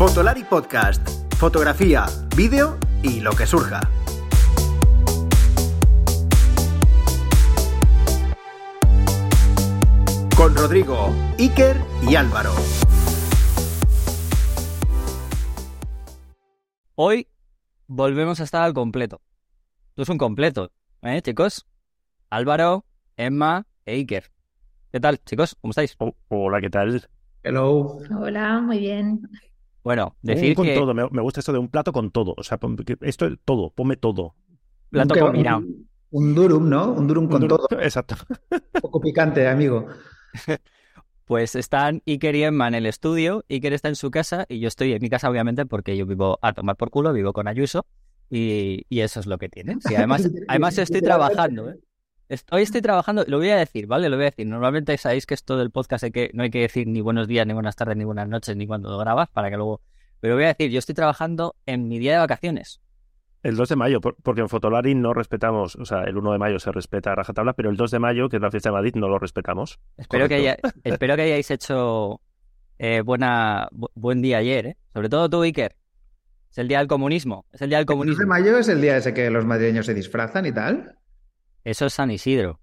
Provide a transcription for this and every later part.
Fotolari Podcast. Fotografía, vídeo y lo que surja. Con Rodrigo, Iker y Álvaro. Hoy volvemos a estar al completo. Esto es un completo, ¿eh, chicos? Álvaro, Emma e Iker. ¿Qué tal, chicos? ¿Cómo estáis? Oh, hola, ¿qué tal? Hello. Hola, muy bien. Bueno, decir Un con que todo, me, me gusta esto de un plato con todo. O sea, esto es todo, ponme todo. plato Un- combinado. Un, un durum, ¿no? Un durum con Un todo. Exacto. Un poco picante, amigo. Pues están Iker y Emma en el estudio, Iker está en su casa y yo estoy en mi casa, obviamente, porque yo vivo a tomar por culo, vivo con Ayuso y, y eso es lo que tienen. Sí, además, además estoy trabajando, ¿eh? Hoy estoy trabajando, lo voy a decir, ¿vale? Lo voy a decir. Normalmente sabéis que esto del podcast hay que, no hay que decir ni buenos días, ni buenas tardes, ni buenas noches, ni cuando lo grabas, para que luego... Pero voy a decir, yo estoy trabajando en mi día de vacaciones. El 2 de mayo, por- porque en Fotolari no respetamos, o sea, el 1 de mayo se respeta a rajatabla, pero el 2 de mayo, que es la fiesta de Madrid, no lo respetamos. Espero que, haya- espero que hayáis hecho eh, buena, bu- buen día ayer, ¿eh? Sobre todo tú, Iker. Es el día del comunismo. Es el día del El 2 de comunismo. mayo es el día ese que los madrileños se disfrazan y tal. Eso es San Isidro.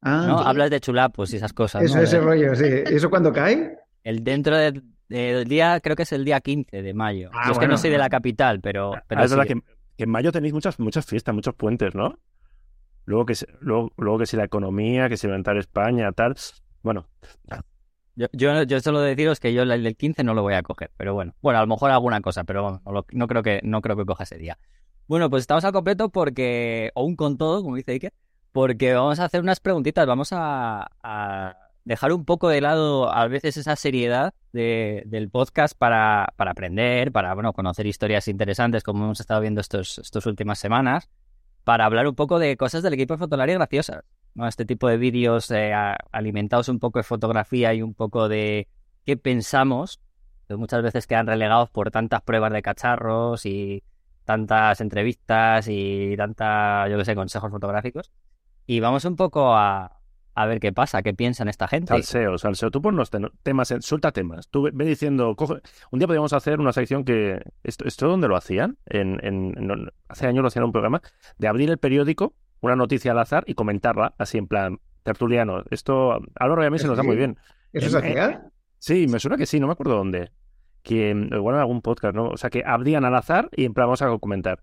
Ah, ¿no? sí. Hablas de chulapos y esas cosas, eso, ¿no? ese rollo, sí. ¿Y eso cuándo cae? El dentro de- del día, creo que es el día 15 de mayo. Ah, Yo es que no soy de la capital, pero, pero Ah, es verdad que, que en mayo tenéis muchas, muchas fiestas, muchos puentes, ¿no? Luego que, se- luego, luego que si la economía, que si inventar España, tal. Bueno, Yo, yo, yo solo deciros que yo el del 15 no lo voy a coger, pero bueno. Bueno, a lo mejor alguna cosa, pero bueno, no, no creo que, no creo que coja ese día. Bueno, pues estamos al completo porque, un con todo, como dice Iker, porque vamos a hacer unas preguntitas, vamos a, dejar un poco de lado a veces esa seriedad de- del podcast para, para aprender, para, bueno, conocer historias interesantes como hemos estado viendo estos, estas últimas semanas, para hablar un poco de cosas del equipo fotolario graciosas. ¿no? Este tipo de vídeos eh, alimentados un poco de fotografía y un poco de qué pensamos, que muchas veces quedan relegados por tantas pruebas de cacharros y tantas entrevistas y tanta, yo qué sé, consejos fotográficos. Y vamos un poco a, a ver qué pasa, qué piensan esta gente. salseo, salseo. Tú ponnos ten- temas, en- suelta temas. Tú ve, diciendo, coge... Un día podríamos hacer una sección que... ¿Esto, esto dónde lo hacían? En, en- en- hace años lo hacían en un programa de abrir el periódico, una noticia al azar y comentarla, así en plan tertuliano. Esto a Álvaro y a mí se nos da muy bien. ¿Eso se hacía? Sí, me suena que sí, no me acuerdo dónde. Que igual en algún podcast, ¿no? O sea, que abrían al azar y en plan vamos a comentar.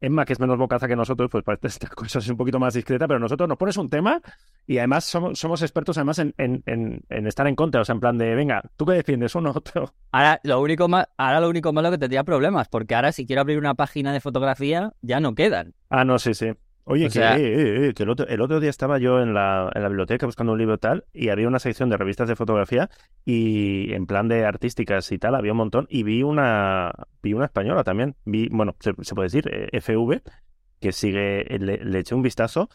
Emma, que es menos bocaza que nosotros, pues para estas cosas es un poquito más discreta, pero nosotros nos pones un tema y además somos, somos expertos además en, en, en, en estar en contra, o sea, en plan de, venga, ¿tú qué defiendes? Uno, otro. Ahora lo único ma- ahora lo único malo que tendría problemas, porque ahora si quiero abrir una página de fotografía ya no quedan. Ah, no, sí, sí. Oye, O que, sea- eh, eh, eh, que el, otro, el otro día estaba yo en la, en la biblioteca buscando un libro tal y había una sección de revistas de fotografía y en plan de artísticas y tal había un montón y vi una vi una española también. Vi, bueno, se, se puede decir, eh, FV, que sigue, le, le eché un vistazo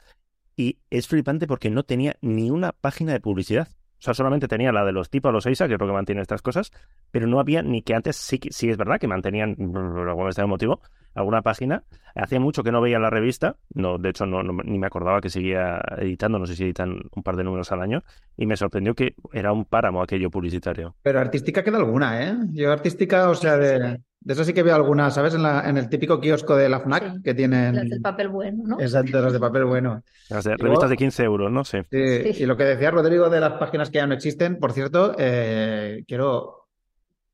y es flipante porque no tenía ni una página de publicidad. O sea, solamente tenía la de los tipos, los EISA, que es lo que mantiene estas cosas, pero no había ni que antes, sí, que- sí es verdad que mantenían, por algún motivo, alguna página. Hacía mucho que no veía la revista, no, de hecho no, no- ni me acordaba que seguía editando, no sé si editan un par de números al año, y me sorprendió que era un páramo aquello publicitario. Pero artística queda alguna, ¿eh? Yo artística, o sea, de, de eso sí que veo alguna, ¿sabes? En, la, en el típico kiosco de la FNAC Sí. que tienen... Las del papel bueno, ¿no? Exacto, las de papel bueno. Las de- Y revistas luego- de 15 euros, ¿no? Sí. Sí, Sí. Y lo que decía Rodrigo de las páginas que ya no existen, por cierto, eh, quiero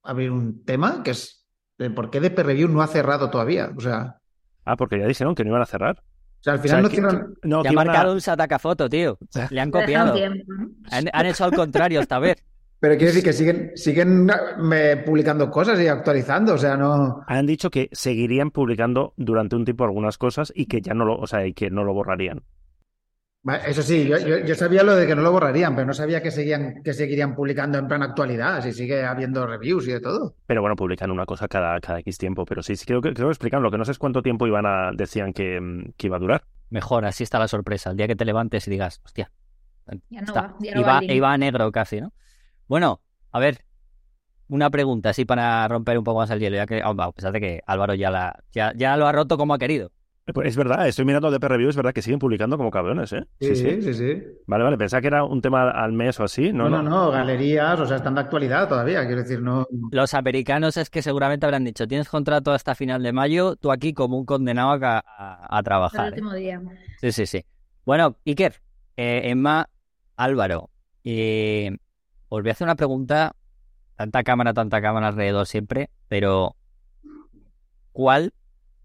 abrir un tema que es de por qué DP Review no ha cerrado todavía. O sea, Ah, porque ya dijeron que no iban a cerrar. o sea al O final sea, no que- cierran. que- no, Ya que ha iban a- marcado un satacafoto, tío. Le han copiado. Han, han hecho al contrario esta vez. Pero quiero decir que siguen, siguen me, publicando cosas y actualizando. O sea, no. Han dicho que seguirían publicando durante un tiempo algunas cosas y que ya no lo, o sea, y que no lo borrarían. Eso sí, yo, yo- yo sabía lo de que no lo borrarían, pero no sabía que seguían, que seguirían publicando en plan actualidad, si sigue habiendo reviews y de todo. Pero bueno, publican una cosa cada, cada X tiempo. Pero sí, sí creo que creo que explican lo que no sé es cuánto tiempo iban a, decían que, que iba a durar. Mejor, así está la sorpresa. El día que te levantes y digas, hostia, Ya no está. va, ya no y, va va, al límite. y va a negro casi, ¿no? Bueno, a ver, una pregunta así para romper un poco más el hielo, ya que, a pesar de que Álvaro ya, la, ya, ya lo ha roto como ha querido. Pues es verdad, estoy mirando de Review, es verdad que siguen publicando como cabrones, ¿eh? Sí, sí, sí. sí. Vale, vale, pensaba que era un tema al mes o así. No, No, no, no, galerías, o sea, están de actualidad todavía, quiero decir, no. Los americanos es que seguramente habrán dicho, tienes contrato hasta final de mayo, tú aquí como un condenado a, a- a El trabajar. ¿eh? último día. Sí, sí, sí. Bueno, Iker, eh, Emma, Álvaro, eh, os voy a hacer una pregunta, tanta cámara, tanta cámara alrededor siempre, pero ¿cuál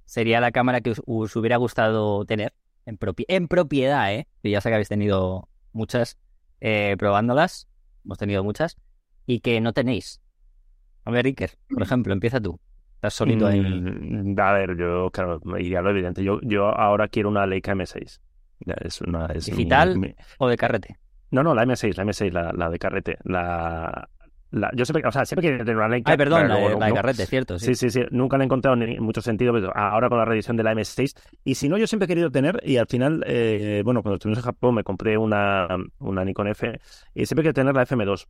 sería la cámara que os, os hubiera gustado tener en, propi- en propiedad, eh? Que ya sé que habéis tenido muchas eh, probándolas, hemos tenido muchas, y que no tenéis. A ver, Iker, por ejemplo, empieza tú. Estás solito ahí. Mm, a ver, yo, claro, iría a lo evidente. Yo, yo ahora quiero una Leica M6. Ya, Es una, es mi- ¿Digital? mi- O de carrete. No, no, la M6, la M6, la, la de carrete. La, la... Yo siempre, o sea, siempre quería tener una Leica. Ay, perdón, la, la de carrete, cierto, sí. Sí, sí, sí. Nunca le he encontrado ni mucho sentido, pero ahora con la reedición de la M6. Y si no, yo siempre he querido tener, y al final, eh, bueno, cuando estuvimos en Japón me compré una, una Nikon F, y siempre querido tener la FM2.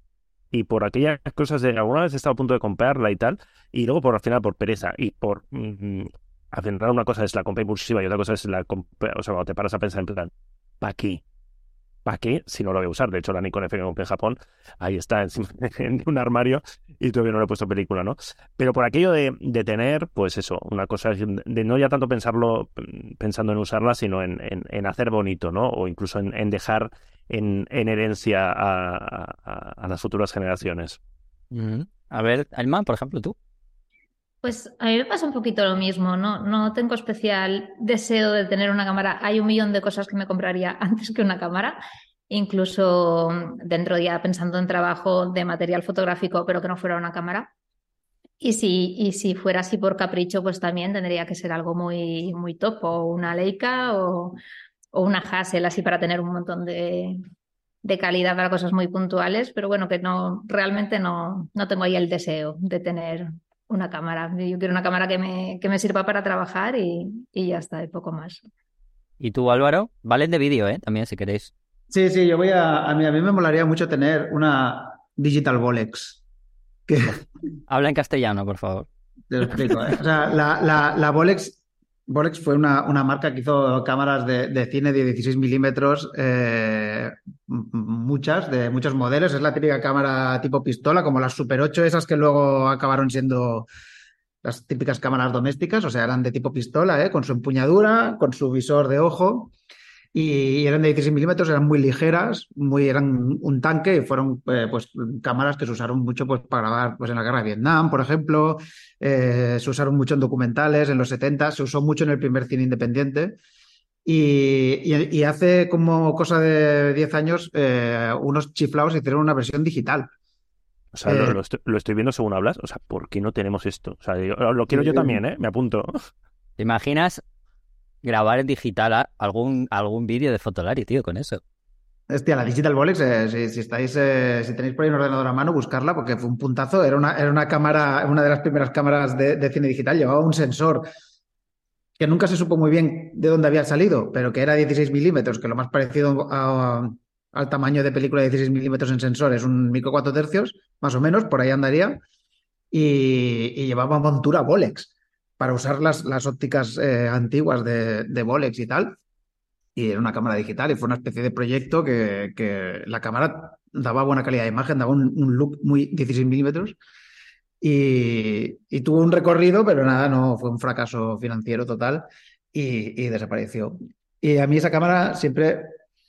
Y por aquellas cosas de, alguna vez he estado a punto de comprarla y tal, y luego por al final por pereza y por... mm, al final una cosa es la compra impulsiva y otra cosa es la compra, o sea, cuando te paras a pensar en plan, ¿para qué? ¿Para qué? Si no lo voy a usar. De hecho, la Nikon F en Japón, ahí está encima de un armario y todavía no le he puesto película, ¿no? Pero por aquello de, de tener, pues eso, una cosa de no ya tanto pensarlo pensando en usarla, sino en, en, en hacer bonito, ¿no? O incluso en, en dejar en, en herencia a, a- las futuras generaciones. A ver, Alma, por ejemplo, tú. Pues a mí me pasa un poquito lo mismo, ¿no? No tengo especial deseo de tener una cámara. Hay un millón de cosas que me compraría antes que una cámara, incluso dentro ya pensando en trabajo de material fotográfico, pero que no fuera una cámara. Y si, y si fuera así por capricho, pues también tendría que ser algo muy, muy top, o una Leica o, o una Hassel, así para tener un montón de, de calidad para cosas muy puntuales, pero bueno, que no, realmente no, no tengo ahí el deseo de tener una cámara. Yo quiero una cámara que me, que me sirva para trabajar y, y ya está, y poco más. ¿Y tú, Álvaro? Valen de vídeo, ¿eh? También, si queréis. Sí, sí, yo voy a. A mí, a mí me molaría mucho tener una Digital Bolex. Que, Habla en castellano, por favor. Te lo explico, ¿eh? O sea, la, la, la Bolex, Bolex fue una, una marca que hizo cámaras de, de cine de 16 milímetros, eh, muchas, de muchos modelos. Es la típica cámara tipo pistola, como las Super 8, esas que luego acabaron siendo las típicas cámaras domésticas, o sea, eran de tipo pistola, ¿eh? Con su empuñadura, con su visor de ojo. Y eran de 16 milímetros, eran muy ligeras, muy, eran un tanque y fueron eh, pues, cámaras que se usaron mucho pues, para grabar pues, en la guerra de Vietnam, por ejemplo. Eh, se usaron mucho en documentales en los 70, se usó mucho en el primer cine independiente. Y, y- y hace como cosa de 10 años, eh, unos chiflados hicieron una versión digital. O sea, lo, Eh. lo estoy, lo estoy viendo según hablas. O sea, ¿por qué no tenemos esto? O sea, digo, lo quiero yo también, ¿eh? Me apunto. ¿Te imaginas grabar en digital algún, algún vídeo de Fotolari, tío, con eso? Hostia, la Digital Bolex, eh, si, estáis, eh, si tenéis por ahí un ordenador a mano, buscarla porque fue un puntazo. Era una, era una cámara, una de las primeras cámaras de, cine digital. Llevaba un sensor que nunca se supo muy bien de dónde había salido, pero que era 16 milímetros, que lo más parecido al tamaño de película de 16 milímetros en sensor es un micro 4 tercios, más o menos, por ahí andaría. Y, y llevaba montura Bolex para usar las, las ópticas eh, antiguas de, de Bolex y tal y era una cámara digital y fue una especie de proyecto que, que la cámara daba buena calidad de imagen, daba un, un look muy 16 milímetros y, y tuvo un recorrido, pero nada, no fue un fracaso financiero total y, y desapareció. Y a mí esa cámara siempre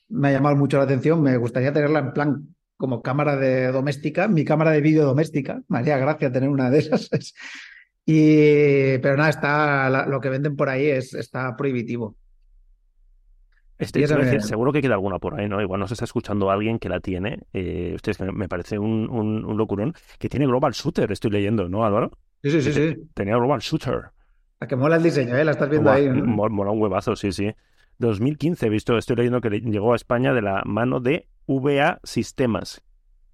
me ha llamado mucho la atención, me gustaría tenerla en plan como cámara de doméstica, mi cámara de vídeo doméstica, me haría gracia tener una de esas. Y, pero nada, está, la- lo que venden por ahí es, está prohibitivo. Este, decir, seguro que queda alguna por ahí, ¿no? Igual nos está escuchando alguien que la tiene. Eh, ustedes, que me parece un, un, un locurón. Que tiene Global Shooter, estoy leyendo, ¿no, Álvaro? Sí, sí, sí, sí. Tenía Global Shooter. A que mola el diseño, ¿eh? La estás viendo ahí. Mola un huevazo, sí, sí. 2015, he visto, estoy leyendo que le- llegó a España de la mano de VA Sistemas,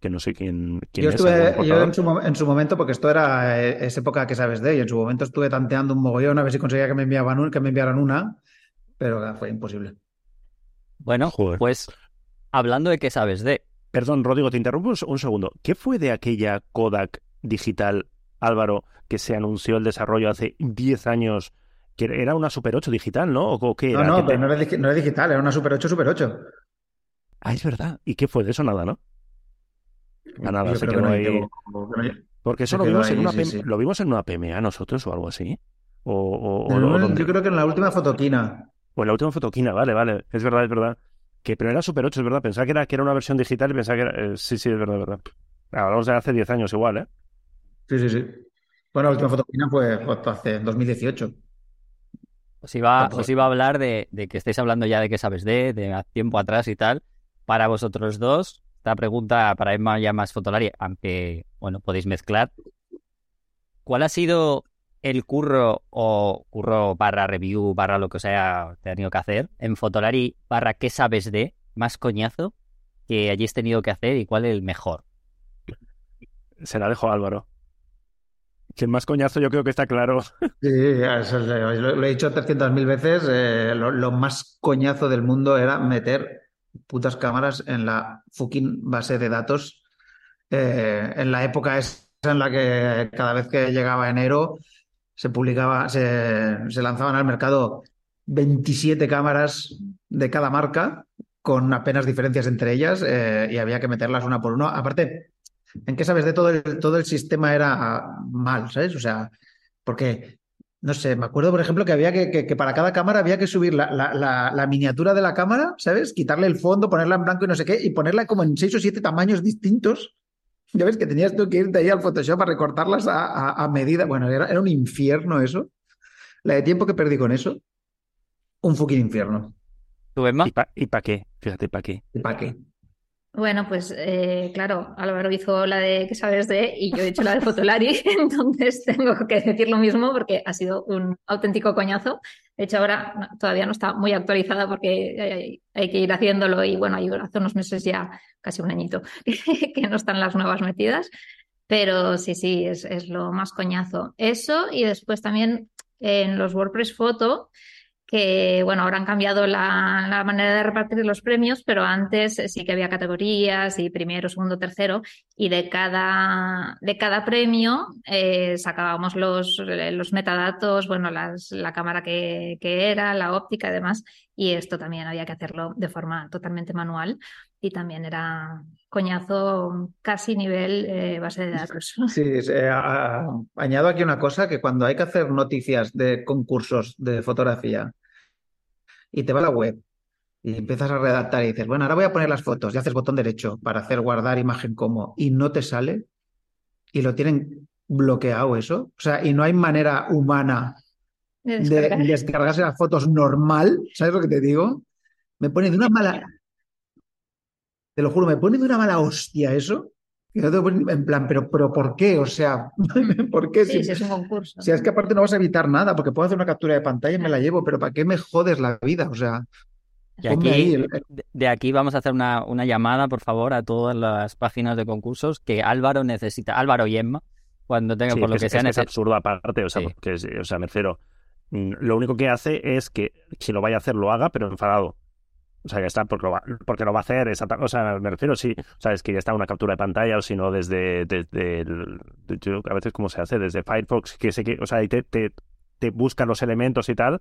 que no sé quién, quién Yo es. estuve, yo en su, en su momento, porque esto era eh, esa época que sabes de, y en su momento estuve tanteando un mogollón a ver si conseguía que me enviaban un- que me enviaran una, pero fue imposible. Bueno, Joder. pues hablando de qué sabes de. Perdón, Rodrigo, te interrumpo un, un segundo. ¿Qué fue de aquella Kodak digital, Álvaro, que se anunció el desarrollo hace 10 años que era una Super 8 digital, ¿no? ¿O qué No, era? no, ¿Qué pero te- no era, no era digital, era una Super 8, Super 8. Ah, es verdad. ¿Y qué fue de eso? Nada, ¿no? Ah, nada, se que quedó no ahí. que Porque eso lo vimos, en una sí, PM sí. lo vimos en una PMA nosotros o algo así. O, o, o- yo creo que en la última fotoquina. O en la última fotoquina, vale, vale. Es verdad, es verdad. Que pero era Super 8, es verdad. Pensaba que era, que era una versión digital y pensaba que era. eh, sí, sí, es verdad, es verdad. Hablamos de hace 10 años igual, ¿eh? Sí, sí, sí. Bueno, la última fotoquina fue hace 2018. Os iba, os iba a hablar de, de que estáis hablando ya de qué sabes de, de a tiempo atrás y tal. Para vosotros dos, esta pregunta para Emma ya más fotolari, aunque, bueno, podéis mezclar. ¿Cuál ha sido el curro o curro barra review barra lo que os haya tenido que hacer en Fotolari barra qué sabes de más coñazo que hayáis tenido que hacer y cuál es el mejor? Se la dejo a Álvaro. Que el más coñazo yo creo que está claro. Sí, eso es- lo, lo he dicho 300.000 veces. eh, lo, lo más coñazo del mundo era meter putas cámaras en la fucking base de datos. eh, en la época esa en la que cada vez que llegaba enero se publicaba, se, se lanzaban al mercado 27 cámaras de cada marca con apenas diferencias entre ellas eh, y había que meterlas una por uno. Aparte, ¿en qué sabes de todo el, todo el sistema era mal, ¿sabes? O sea, porque, no sé, me acuerdo, por ejemplo, que había que, que, que para cada cámara había que subir la, la, la, la, miniatura de la cámara, ¿sabes? Quitarle el fondo, ponerla en blanco y no sé qué, y ponerla como en seis o siete tamaños distintos. Ya ves que tenías tú que irte ahí al Photoshop a recortarlas a, a, a medida. Bueno, era, era, un infierno eso. La de tiempo que perdí con eso, un fucking infierno. ¿Tú, Emma? ¿Y para pa qué? Fíjate, ¿para qué? ¿Y para qué? Bueno, pues eh, claro, Álvaro hizo la de que sabes de y yo he hecho la de Fotolari, entonces tengo que decir lo mismo porque ha sido un auténtico coñazo. De hecho, ahora todavía no está muy actualizada porque hay, que ir haciéndolo y bueno, hace unos meses ya, casi un añito, que no están las nuevas metidas. Pero sí, sí, es, es lo más coñazo. Eso y después también en los WordPress Photo que bueno, ahora han cambiado la, la, manera de repartir los premios, pero antes sí que había categorías y primero, segundo, tercero, y de cada, de cada premio eh, sacábamos los, los metadatos, bueno, las, la cámara que, que, era, la óptica y demás, y esto también había que hacerlo de forma totalmente manual y también era coñazo casi nivel eh, base de datos. Sí, eh, a, añado aquí una cosa, que cuando hay que hacer noticias de concursos de fotografía y te va a la web y empiezas a redactar y dices, bueno, ahora voy a poner las fotos y haces botón derecho para hacer guardar imagen como y no te sale y lo tienen bloqueado eso, o sea, y no hay manera humana de, de descargar. descargarse las fotos normal, ¿sabes lo que te digo? Me pone de una mala, te lo juro, me pone de una mala hostia eso. En plan, pero, pero ¿por qué? O sea, ¿por qué? Sí, si, si es un concurso. Si es que aparte no vas a evitar nada, porque puedo hacer una captura de pantalla y me la llevo, pero ¿para qué me jodes la vida? O sea, y aquí, de, de, aquí vamos a hacer una, una, llamada, por favor, a todas las páginas de concursos que Álvaro necesita, Álvaro y Emma, cuando tenga sí, por lo es, que es, sea. Es, absurdo aparte, o sea, sí. porque, o sea, me refiero, mm, lo único que hace es que si lo vaya a hacer, lo haga, pero enfadado. O sea, ya está, porque lo va, porque lo va a hacer, o sea, me refiero, sí, o sea, es que ya está una captura de pantalla, o si no, desde, desde yo, a veces cómo se hace, desde Firefox, que sé que, o sea, y te, te, te busca los elementos y tal,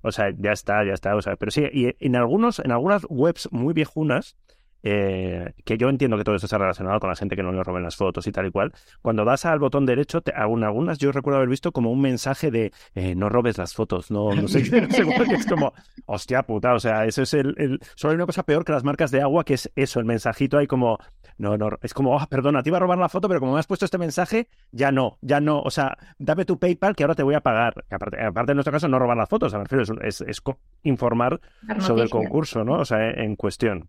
o sea, ya está, ya está, o sea, pero sí, y en algunos, en algunas webs muy viejunas, eh, que yo entiendo que todo esto está relacionado con la gente que no le roben las fotos y tal y cual. Cuando das al botón derecho, te, algunas yo recuerdo haber visto como un mensaje de eh, no robes las fotos, no, no sé seguro que es como, hostia puta, o sea, eso es el, el, Solo hay una cosa peor que las marcas de agua, que es eso, el mensajito ahí como, no, no, es como, oh, perdona, te iba a robar la foto, pero como me has puesto este mensaje, ya no, ya no, o sea, dame tu PayPal que ahora te voy a pagar. Aparte, aparte en nuestro caso, no robar las fotos, me refiero, es, es, es informar sobre el concurso, ¿no? O sea, en cuestión.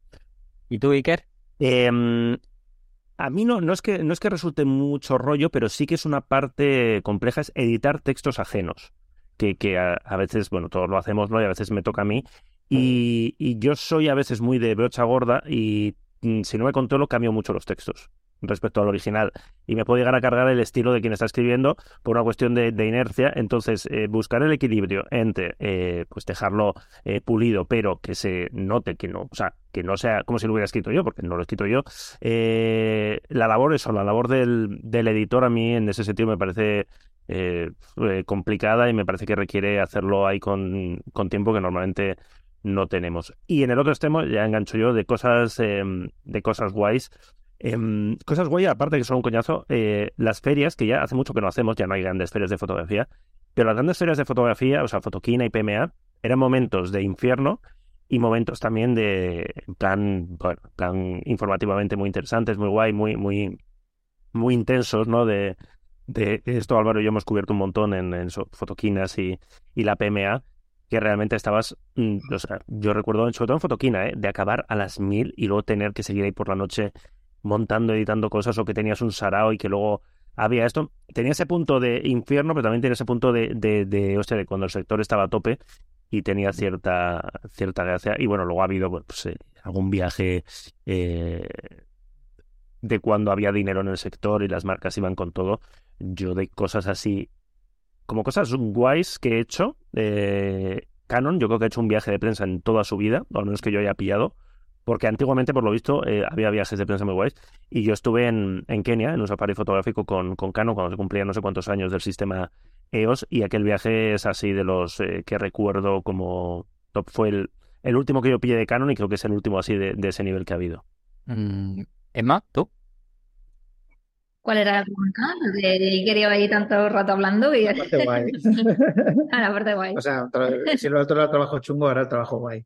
¿Y tú, Iker? Eh, a mí no, no, es que, no es que resulte mucho rollo, pero sí que es una parte compleja, es editar textos ajenos. Que, que a, a, veces, bueno, todos lo hacemos, ¿no? Y a veces me toca a mí. Y, y yo soy a veces muy de brocha gorda y mm, si no me controlo, cambio mucho los textos. Respecto al original y me puede llegar a cargar el estilo de quien está escribiendo por una cuestión de, inercia. Entonces, eh, buscar el equilibrio entre eh, pues dejarlo eh, pulido, pero que se note que no, o sea, que no sea como si lo hubiera escrito yo, porque no lo he escrito yo. la labor, eso, la labor del, del editor a mí en ese sentido me parece complicada y me parece que requiere hacerlo ahí con, con tiempo que normalmente no tenemos. Y en el otro extremo, ya engancho yo, de cosas, em, de cosas guays. Em, cosas guay, aparte que son un coñazo, eh, las ferias, que ya hace mucho que no hacemos, ya no hay grandes ferias de fotografía, pero las grandes ferias de fotografía, o sea, Fotoquina y PMA, eran momentos de infierno y momentos también de plan, bueno, plan informativamente muy interesantes, muy guay, muy, muy, muy intensos, ¿no? De, de esto Álvaro y yo hemos cubierto un montón en, en Fotoquinas y, y la PMA que realmente estabas, mm, o sea, yo recuerdo, sobre todo en Fotoquina, ¿eh? de acabar a las mil y luego tener que seguir ahí por la noche montando, editando cosas o que tenías un sarao y que luego había esto. Tenía ese punto de infierno, pero también tenía ese punto de, de, de, o sea, de cuando el sector estaba a tope y tenía cierta, cierta gracia. Y bueno, luego ha habido pues, eh, algún viaje eh, de cuando había dinero en el sector y las marcas iban con todo. Yo de cosas así como cosas guays que he hecho, eh, Canon, yo creo que ha hecho un viaje de prensa en toda su vida, o al menos que yo haya pillado, porque antiguamente, por lo visto, eh, había viajes de prensa muy guays, y yo estuve en, en Kenia, en un safari fotográfico con, con Canon, cuando se cumplían no sé cuántos años del sistema EOS, y aquel viaje es así de los eh, que recuerdo como top, fue el, el último que yo pillé de Canon y creo que es el último así de, de ese nivel que ha habido. Mm, Emma, ¿tú? ¿Cuál era la pregunta? De quería ahí tanto rato hablando y... La parte guay. ah, la parte guay. O sea, si lo otro era el trabajo chungo, ahora el trabajo guay.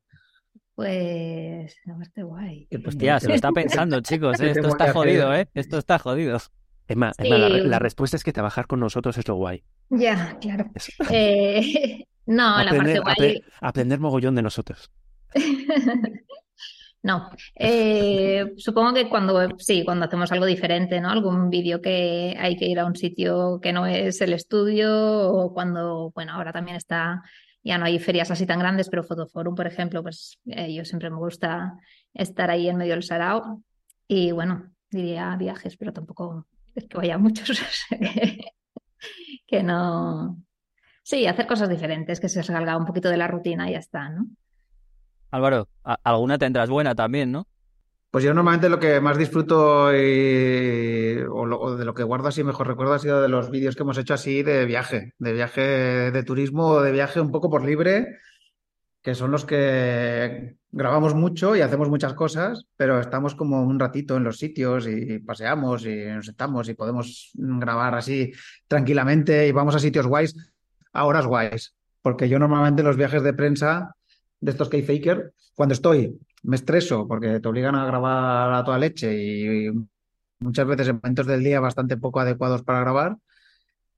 Pues la parte guay. Hostia, se lo está pensando, chicos. ¿eh? Esto está jodido, ¿eh? Esto está jodido. Emma, Emma la, respuesta es que trabajar con nosotros es lo guay. Ya, claro. Eh, no, la parte guay. aprender mogollón de nosotros. No, eh, supongo que cuando sí, cuando hacemos algo diferente, ¿no? Algún vídeo que hay que ir a un sitio que no es el estudio, o cuando, bueno, ahora también está, ya no hay ferias así tan grandes, pero Fotoforum, por ejemplo, pues eh, yo siempre me gusta estar ahí en medio del sarao. Y bueno, diría viajes, pero tampoco es que vaya muchos, que no. Sí, hacer cosas diferentes, que se salga un poquito de la rutina y ya está, ¿no? Álvaro, alguna tendrás buena también, ¿no? Pues yo normalmente lo que más disfruto y, o, de lo que guardo así mejor recuerdo ha sido de los vídeos que hemos hecho así de viaje, de viaje de turismo o de viaje un poco por libre, que son los que grabamos mucho y hacemos muchas cosas, pero estamos como un ratito en los sitios y paseamos y nos sentamos y podemos grabar así tranquilamente y vamos a sitios guays a horas guays, porque yo normalmente los viajes de prensa de estos que cuando estoy, me estreso porque te obligan a grabar a toda leche y muchas veces en momentos del día bastante poco adecuados para grabar.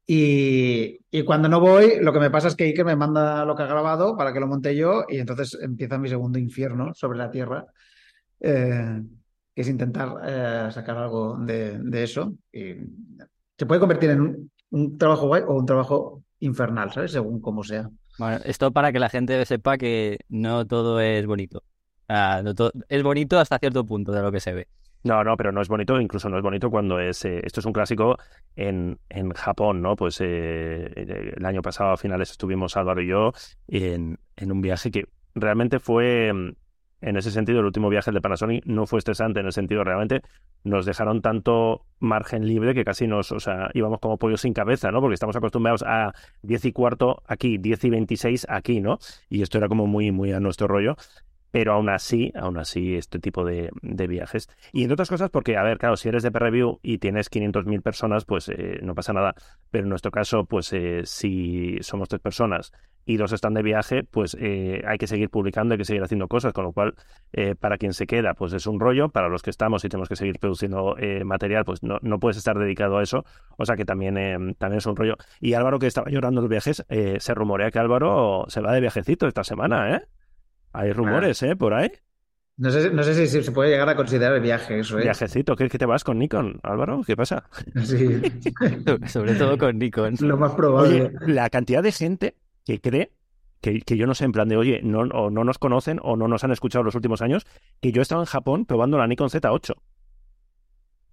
Y, cuando no voy, lo que me pasa es que Iker me manda lo que ha grabado para que lo monte yo y entonces empieza mi segundo infierno sobre la Tierra, eh, que es intentar eh, sacar algo de, eso. Y se puede convertir en un, un trabajo guay o un trabajo infernal, ¿sabes? Según como sea. Bueno, esto para que la gente sepa que no todo es bonito. Es bonito hasta cierto punto de lo que se ve. No, no, pero no es bonito, incluso no es bonito cuando es. Eh, esto es un clásico en, en Japón, ¿no? Pues eh, el año pasado a finales estuvimos Álvaro y yo en, en un viaje que realmente fue en ese sentido, el último viaje de Panasonic no fue estresante en el sentido realmente nos dejaron tanto margen libre que casi nos, o sea, íbamos como pollos sin cabeza, ¿no? Porque estamos acostumbrados a 10 y cuarto aquí, 10 y 26 aquí, ¿no? Y esto era como muy, muy a nuestro rollo pero aún así, aún así, este tipo de, viajes. Y entre otras cosas, porque, a ver, claro, si eres de P-Review y tienes 500.000 personas, pues eh, no pasa nada. Pero en nuestro caso, pues eh, si somos tres personas y dos están de viaje, pues eh, hay que seguir publicando, hay que seguir haciendo cosas, con lo cual, para quien se queda, pues es un rollo. Para los que estamos y tenemos que seguir produciendo material, pues no, no puedes estar dedicado a eso. O sea que también, también es un rollo. Y Álvaro, que estaba llorando los viajes, se rumorea que Álvaro se va de viajecito esta semana, ¿eh? Hay rumores, ¿eh? Por ahí. No sé, no sé si, se puede llegar a considerar el viaje, eso, ¿eh? Viajecito, ¿qué, que te vas con Nikon, Álvaro? ¿Qué pasa? Sí. Sobre todo con Nikon. Lo más probable. Oye, la cantidad de gente que cree que, que, yo no sé, en plan de, oye, no, o no nos conocen o no nos han escuchado los últimos años, que yo he estado en Japón probando la Nikon Z8.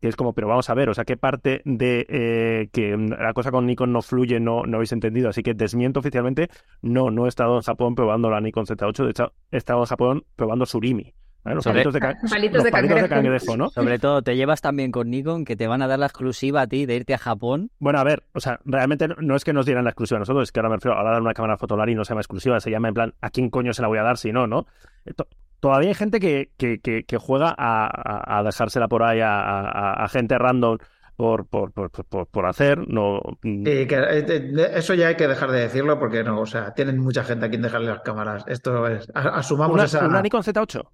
Que es como, pero vamos a ver, o sea, qué parte de eh, que la cosa con Nikon no fluye no, no habéis entendido. Así que desmiento oficialmente, no, no he estado en Japón probando la Nikon Z8, de hecho, he estado en Japón probando Surimi. ¿eh? Los Sobre- palitos de, ca- Palitos los de palitos de cangrejo. ¿no? Sobre todo, te llevas también con Nikon que te van a dar la exclusiva a ti de irte a Japón. Bueno, a ver, o sea, realmente no- es que nos dieran la exclusiva a nosotros, es que ahora me refiero, ahora dar una cámara Fotolari no se llama exclusiva, se llama en plan, ¿a quién coño se la voy a dar si no, no? To- Todavía hay gente que, que, que, que juega a, dejársela por ahí a, a- a gente random por, por, por, por, por hacer, no... mm, que, eh, eh, eso ya hay que dejar de decirlo porque no, o sea, tienen mucha gente a quien dejarle las cámaras. Esto es, asumamos una, esa. una Nikon Z8.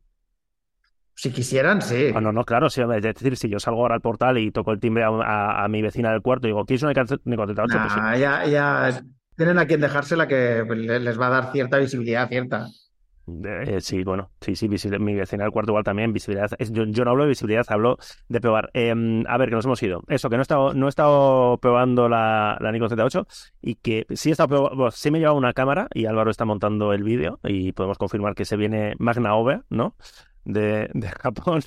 Si quisieran, sí. Ah, no, no, claro, sí, es decir, si yo salgo ahora al portal y toco el timbre a, a- a mi vecina del cuarto y digo, ¿quieres una Nikon Z8? Pues sí. Ya, ya tienen a quien dejársela que le- les va a dar cierta visibilidad, cierta. Eh, sí, bueno, sí, sí, visible- mi vecina del cuarto igual también, visibilidad. Es- yo, yo no hablo de visibilidad, hablo de probar. Eh, a ver, que nos hemos ido. Eso, que no he estado, no he estado probando la, la Nikon Z8 y que sí he estado probando, bueno, sí me he llevado una cámara y Álvaro está montando el vídeo y podemos confirmar que se viene Magna Over, ¿no? De, de Japón.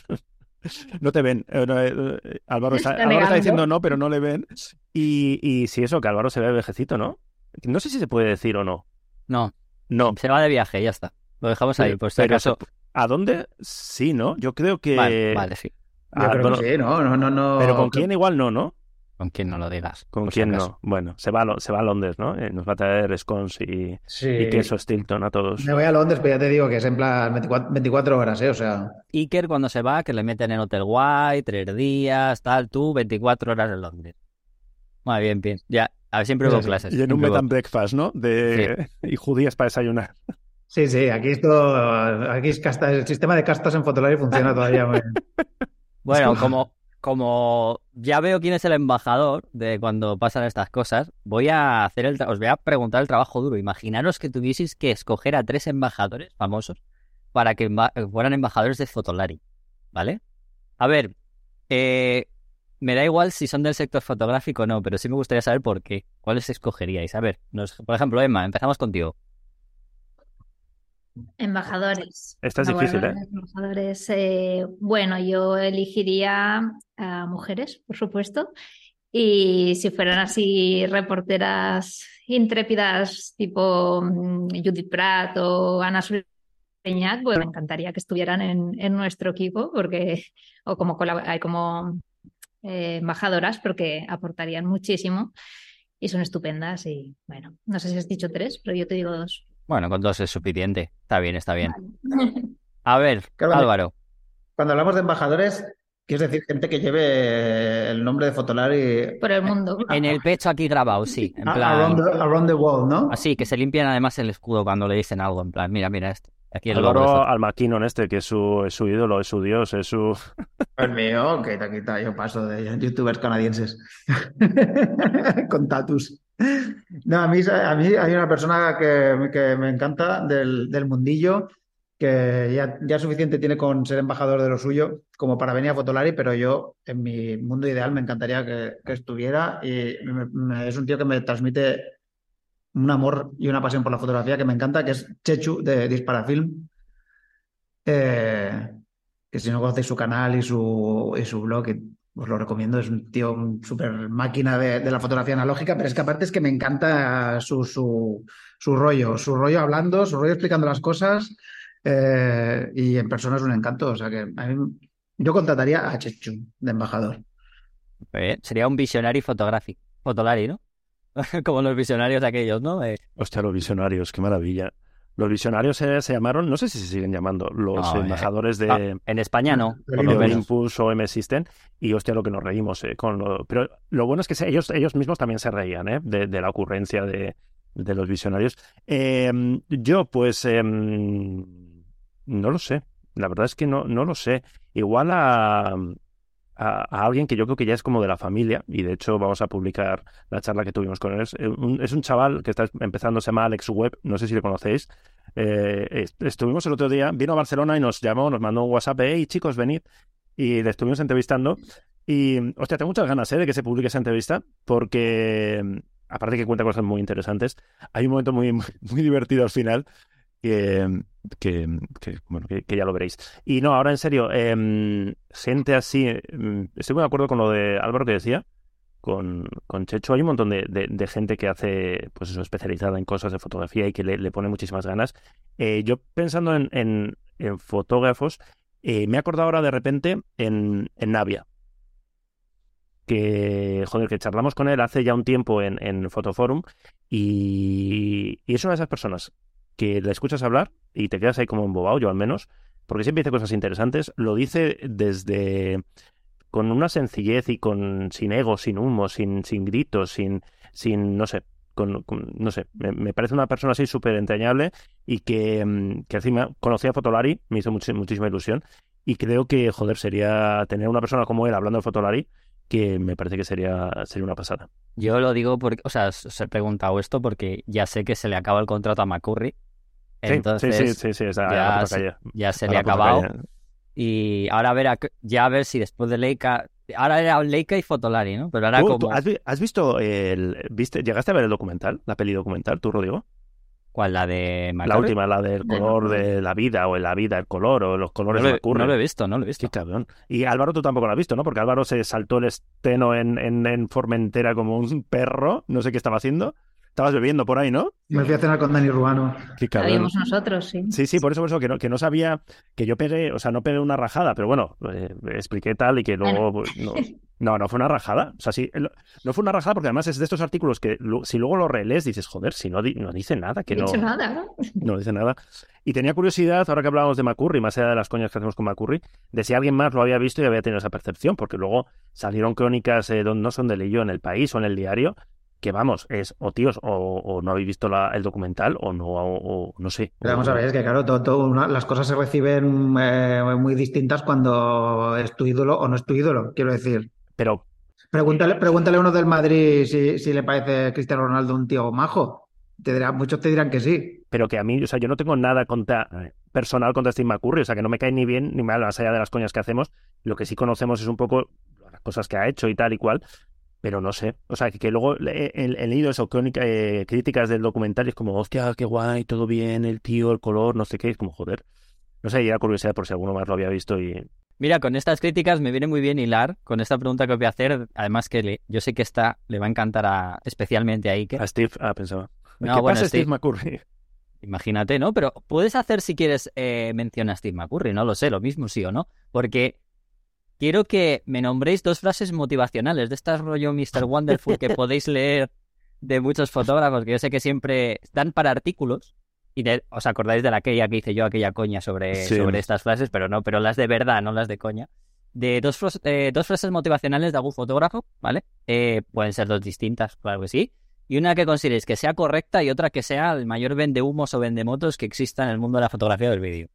No te ven. Eh, no, eh, Álvaro está, Está Álvaro está diciendo no, pero no le ven. Y, y sí, eso, que Álvaro se ve vejecito, ¿no? No sé si se puede decir o no. No, No, se va de viaje, ya está. Lo dejamos ahí, si pero acaso. ¿A dónde? Sí, ¿no? Yo creo que. Vale, vale, sí. Yo Ah, creo bueno, que sí, ¿no? No, no, no. Pero con quién igual no, ¿no? Con quien no lo digas. ¿Con quién no? Bueno, se va a, se va a Londres, ¿no? Eh, nos va a traer scones y, Sí. y queso Stilton a todos. Me voy a Londres, pero ya te digo que es en plan 24, 24 horas, ¿eh? O sea. Iker cuando se va, que le meten en hotel guay, tres días, tal, tú, 24 horas en Londres. Muy bien, bien. Ya, a ver, siempre hubo clases. Y en un and breakfast, ¿no? De... Y judías para desayunar. Sí, sí, aquí esto. Aquí es casta, el sistema de castas en Fotolari funciona todavía muy bien. Bueno, como, como ya veo quién es el embajador de cuando pasan estas cosas, voy a hacer el os voy a preguntar el trabajo duro. Imaginaros que tuvieseis que escoger a tres embajadores famosos para que emba- fueran embajadores de Fotolari, ¿vale? A ver, eh, me da igual si son del sector fotográfico o no, pero sí me gustaría saber por qué. ¿Cuáles escogeríais? A ver, nos- por ejemplo, Emma, empezamos contigo. Embajadores. Esta es difícil, ¿eh? Embajadores. eh, bueno, yo elegiría a mujeres, por supuesto. Y si fueran así reporteras intrépidas tipo mm, Judith Pratt o Ana Sureñac, pues me encantaría que estuvieran en, en nuestro equipo porque, o como, como eh, embajadoras porque aportarían muchísimo y son estupendas. Y bueno, no sé si has dicho tres, pero yo te digo dos. Bueno, con dos es suficiente. Está bien, está bien. A ver, Claro, Álvaro. Cuando hablamos de embajadores, quieres decir gente que lleve el nombre de Fotolari Por el mundo. En el pecho aquí grabado, sí. En plan, around, the, around the world, ¿no? así, que se limpian además el escudo cuando le dicen algo. En plan, mira, mira esto. Aquí el Álvaro Almaquino, este, que es su, es su ídolo, es su dios, es su... El mío, quita, quita, yo paso de youtubers canadienses con tatus. No, a mí, a mí hay una persona que, que me encanta del, del mundillo, que ya, ya suficiente tiene con ser embajador de lo suyo como para venir a Fotolari, pero yo en mi mundo ideal me encantaría que, que estuviera y me- es un tío que me transmite un amor y una pasión por la fotografía que me encanta, que es Chechu de Disparafilm. Eh, que si no conocéis su canal y su, y su blog, os lo recomiendo, es un tío un súper máquina de, de la fotografía analógica, pero es que aparte es que me encanta su, su, su rollo, su rollo hablando, su rollo explicando las cosas, eh, y en persona es un encanto, o sea que a mí, yo contrataría a Chechu de embajador. Eh, sería un visionario fotográfico. Fotolari, ¿no? Como los visionarios aquellos, ¿no? Eh, Hostia, los visionarios, qué maravilla. Los visionarios se, se llamaron, no sé si se siguen llamando, los No, eh, embajadores de... ah, en España no. Olympus o M System y hostia lo que nos reímos eh, con lo... pero lo bueno es que se- ellos ellos mismos también se reían ¿eh? de, de la ocurrencia de, de los visionarios Eh, yo pues em, no lo sé la verdad es que no no lo sé igual a, a a alguien que yo creo que ya es como de la familia y de hecho vamos a publicar la charla que tuvimos con él es eh, un, es un chaval que está empezando se llama Alex Webb no sé si le conocéis eh, est- estuvimos el otro día, vino a Barcelona y nos llamó, nos mandó un WhatsApp, hey chicos, venid. Y le estuvimos entrevistando. Y, hostia, tengo muchas ganas ¿eh? de que se publique esa entrevista, porque mm, aparte que cuenta cosas muy interesantes, hay un momento muy, muy, divertido al final que, que, bueno, que, ya lo veréis. Y no, ahora en serio, em, gente así, em, estoy muy de acuerdo con lo de Álvaro que decía, con, con Checho. Hay un montón de, gente que hace, pues eso, especializada en cosas de fotografía y que le, le pone muchísimas ganas. Eh, yo pensando en, en- en fotógrafos, eh, me he acordado ahora de repente en, en Navia. Que, joder, que charlamos con él hace ya un tiempo en, en Fotoforum y, y es una de esas personas que le escuchas hablar y te quedas ahí como embobado, yo al menos, porque siempre dice cosas interesantes, lo dice desde con una sencillez y con sin ego, sin humo, sin, sin gritos, sin, sin, no sé, con, no sé, me, parece una persona así súper entrañable y que, mm, que encima conocía a Fotolari, me hizo much- muchísima ilusión y creo que, joder, sería tener una persona como él hablando de Fotolari que me parece que sería, sería una pasada. Yo lo digo porque, o sea, os he preguntado esto porque ya sé que se le acaba el contrato a McCurry. Sí, Entonces, sí, sí, sí, sí, esa- ya la se- calle. ya se A le la ha acabado. calle. Y ahora a ver, a- ya a ver si después de Leica. Ahora era Leica y Fotolari, ¿no? Pero ahora ¿Tú- como. tú has, vi- has visto el, viste, llegaste a ver el documental, la peli documental, tú, Rodrigo? ¿Cuál? La de La McCurry? última, la del De color de la vida, o en la vida, el color, o los No colores lo, de he, McCurry. no lo he visto, no lo he visto. Qué cabrón. Y Álvaro, tú tampoco lo has visto, ¿no? Porque Álvaro se saltó el esteno en, en, en Formentera como un perro. No sé qué estaba haciendo. Estabas bebiendo por ahí, ¿no? Me fui a cenar con Dani Ruano. Qué vimos nosotros, sí. Sí, sí, por eso, por eso, que no, que no sabía que yo pegué, o sea, no pegué una rajada, pero bueno, eh, expliqué tal y que luego, pues, no, no, no fue una rajada. O sea, sí, no fue una rajada porque además es de estos artículos que si luego lo relees dices, joder, si no, di- no dice nada, que No no, dicho nada, ¿no? no dice nada. Y tenía curiosidad, ahora que hablábamos de McCurry, más allá de las coñas que hacemos con McCurry, de si alguien más lo había visto y había tenido esa percepción, porque luego salieron crónicas, eh, don- no son de yo en el país o en el diario, que vamos, es o tíos, o, o no habéis visto la- el documental, o no, o, o no sé. Pero vamos a ver, es que claro, todo, todo una- las cosas se reciben eh, muy distintas cuando es tu ídolo o no es tu ídolo, quiero decir. Pero Pregúntale, pregúntale a uno del Madrid si, si le parece Cristiano Ronaldo un tío majo. Te muchos te dirán que sí. pero que a mí, o sea, yo no tengo nada contra, personal contra Steve McCurry, o sea, que no me cae ni bien ni mal, más allá de las coñas que hacemos. Lo que sí conocemos es un poco las cosas que ha hecho y tal y cual, pero no sé. O sea, que, luego he, he- leído eso, crónica- eh, críticas del documental y es como, hostia, qué guay, todo bien, el tío, el color, no sé qué, es como, joder. No sé, y era curiosidad por si alguno más lo había visto y... Mira, con estas críticas me viene muy bien hilar con esta pregunta que os voy a hacer. Además que le- yo sé que esta le va a encantar a, especialmente a Iker. A Steve, ah, pensaba. No, ¿Qué bueno, pasa, Steve Steve- McCurry? Imagínate, ¿no? Pero puedes hacer si quieres eh, mención a Steve McCurry, no lo sé, lo mismo sí o no. Porque quiero que me nombréis dos frases motivacionales de estas rollo Mr. Wonderful que podéis leer de muchos fotógrafos, que yo sé que siempre están para artículos. Y de- os acordáis de la aquella que hice yo, aquella coña sobre, Sí. sobre estas frases, pero no, pero las de verdad, no las de coña. De dos, eh, dos frases motivacionales de algún fotógrafo, ¿vale? Eh, pueden ser dos distintas, claro que sí. Y una que consideréis que sea correcta y otra que sea el mayor vendehumos o vendemotos que exista en el mundo de la fotografía del vídeo.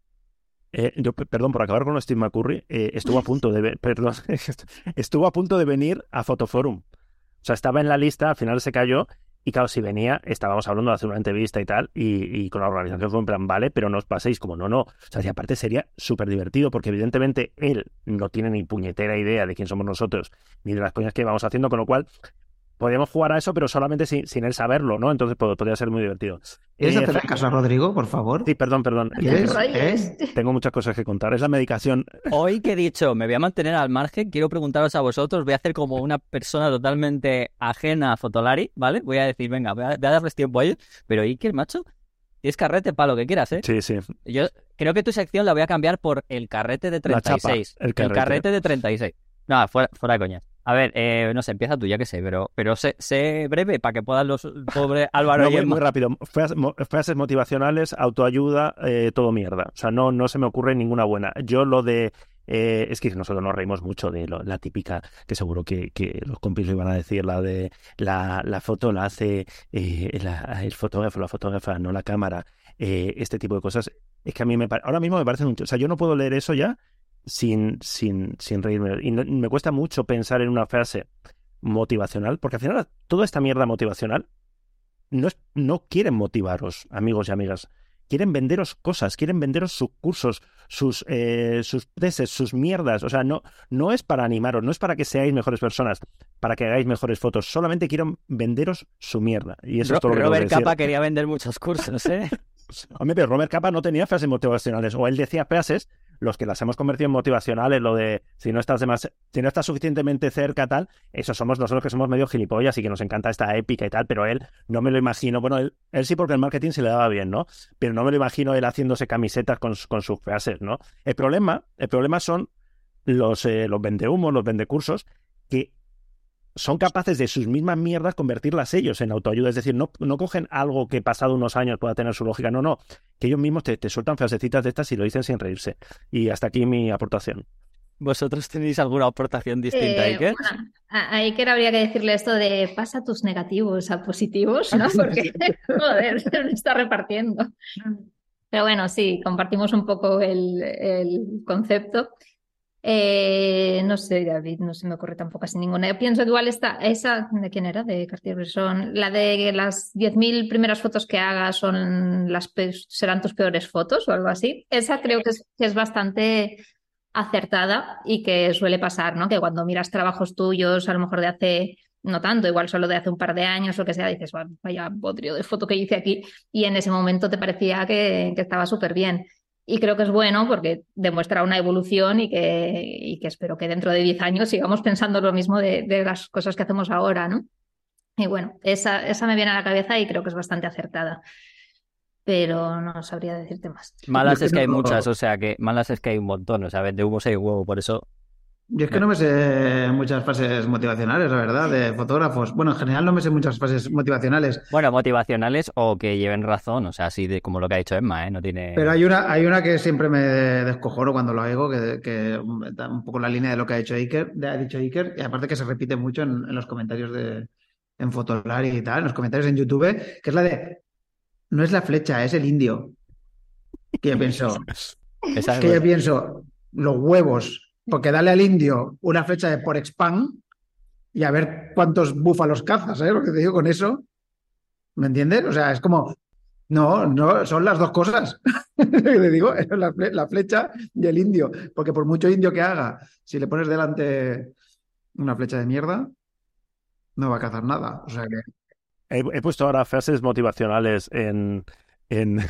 Eh, yo, pe- perdón, por acabar con Steve McCurry, eh, estuvo a punto de, perdón, estuvo a punto de venir a Fotoforum. O sea, estaba en la lista, al final se cayó, y claro, si venía, estábamos hablando de hacer una entrevista y tal, y, y con la organización fue en plan, vale, pero no os paséis, como no, no. O sea, y aparte sería súper divertido, porque evidentemente él no tiene ni puñetera idea de quién somos nosotros, ni de las coñas que vamos haciendo, con lo cual podríamos jugar a eso, pero solamente sin, sin él saberlo, ¿no? Entonces pod- podría ser muy divertido. ¿Quieres Eh, hacerle caso a Rodrigo, por favor? Sí, perdón, perdón. ¿Qué es? Reyes. Tengo muchas cosas que contar. Es la medicación. Hoy que he dicho, me voy a mantener al margen, quiero preguntaros a vosotros, voy a hacer como una persona totalmente ajena a Fotolari, ¿vale? Voy a decir, venga, voy a, voy a darles tiempo a ellos, pero Iker, macho, tienes carrete para lo que quieras, ¿eh? Sí, sí. Yo creo que tu sección la voy a cambiar por el carrete de La chapa, 36. el el, carrete. carrete. de 36. No, fuera, fuera de coñas. A ver, eh, no sé, empieza tú, ya que sé, pero, pero sé, sé breve para que puedan los pobre Álvaro No, y muy, rápido. Frases, mo- frases motivacionales, autoayuda, eh, todo mierda. O sea, no, no se me ocurre ninguna buena. Yo lo de... eh, es que nosotros nos reímos mucho de lo- la típica, que seguro que, que los compis lo iban a decir, la de la, la foto la hace eh, la- el fotógrafo, la fotógrafa, no la cámara. eh, este tipo de cosas. Es que a mí me ahora mismo me parecen un... O sea, yo no puedo leer eso ya sin, sin, sin reírme. Y no- me cuesta mucho pensar en una frase motivacional, porque al final toda esta mierda motivacional no, es- no quieren motivaros, amigos y amigas. Quieren venderos cosas, quieren venderos sus cursos, sus, eh, sus tesis, sus mierdas. O sea, no, no es para animaros, no es para que seáis mejores personas, para que hagáis mejores fotos. Solamente quieren venderos su mierda. Y eso es todo lo que Robert. Capa quería vender muchos cursos, ¿eh? Hombre, pero Robert Capa no tenía frases motivacionales, o él decía frases, los que las hemos convertido en motivacionales, lo de si no estás demás, si no estás suficientemente cerca, tal, eso somos nosotros que somos medio gilipollas y que nos encanta esta épica y tal, pero él no me lo imagino, bueno, él, él sí porque el marketing se le daba bien, ¿no? Pero no me lo imagino él haciéndose camisetas con, con sus frases, ¿no? El problema, el problema son los, eh, los vendehumos, los vendecursos, que son capaces de sus mismas mierdas convertirlas ellos en autoayuda. Es decir, no, no cogen algo que pasado unos años pueda tener su lógica. No, no. Que ellos mismos te, te sueltan frasecitas de estas y lo dicen sin reírse. Y hasta aquí mi aportación. ¿Vosotros tenéis alguna aportación distinta, Eh, Iker? bueno, a Iker habría que decirle esto de pasa tus negativos a positivos, ¿no? Porque, joder, se lo está repartiendo. Pero bueno, sí, compartimos un poco el, el concepto. Eh, no sé, David, no se me ocurre tampoco así ninguna. Yo pienso igual esta, esa, ¿de quién era? De Cartier-Bresson. La de las 10.000 primeras fotos que hagas son las serán tus peores fotos o algo así. Esa creo que es, bastante acertada y que suele pasar, ¿no? Que cuando miras trabajos tuyos, a lo mejor de hace, no tanto, igual solo de hace un par de años o que sea, dices, "Bueno, vaya bodrio de foto que hice aquí y en ese momento te parecía que, que estaba súper bien. Y creo que es bueno porque demuestra una evolución y que, y que espero que dentro de 10 años sigamos pensando lo mismo de, de las cosas que hacemos ahora, ¿no? Y bueno, esa, esa me viene a la cabeza y creo que es bastante acertada. Pero no sabría decirte más. Malas es que hay muchas, o sea que malas es que hay un montón, o sea, de humos hay huevo, por eso. Yo es que no me sé muchas frases motivacionales, la verdad, de fotógrafos. Bueno, en general no me sé muchas frases motivacionales, Bueno, motivacionales o que lleven razón, o sea, así de como lo que ha dicho Emma, ¿eh? No tiene. pero hay una, hay una que siempre me descojono cuando lo oigo, que, que da un poco la línea de lo que ha hecho Iker, de- ha dicho Iker, y aparte que se repite mucho en, en los comentarios de en Fotolari y tal, en los comentarios en YouTube, que es la de no es la flecha, es el indio. Que yo pienso, que yo pienso, los huevos, porque dale al indio una flecha de por expand y a ver cuántos búfalos cazas, ¿eh? Lo que te digo con eso. ¿Me entiendes? O sea, es como, no, no, son las dos cosas. Te digo, la, la flecha y el indio, porque por mucho indio que haga, si le pones delante una flecha de mierda, no va a cazar nada. O sea que, He, he puesto ahora frases motivacionales en, en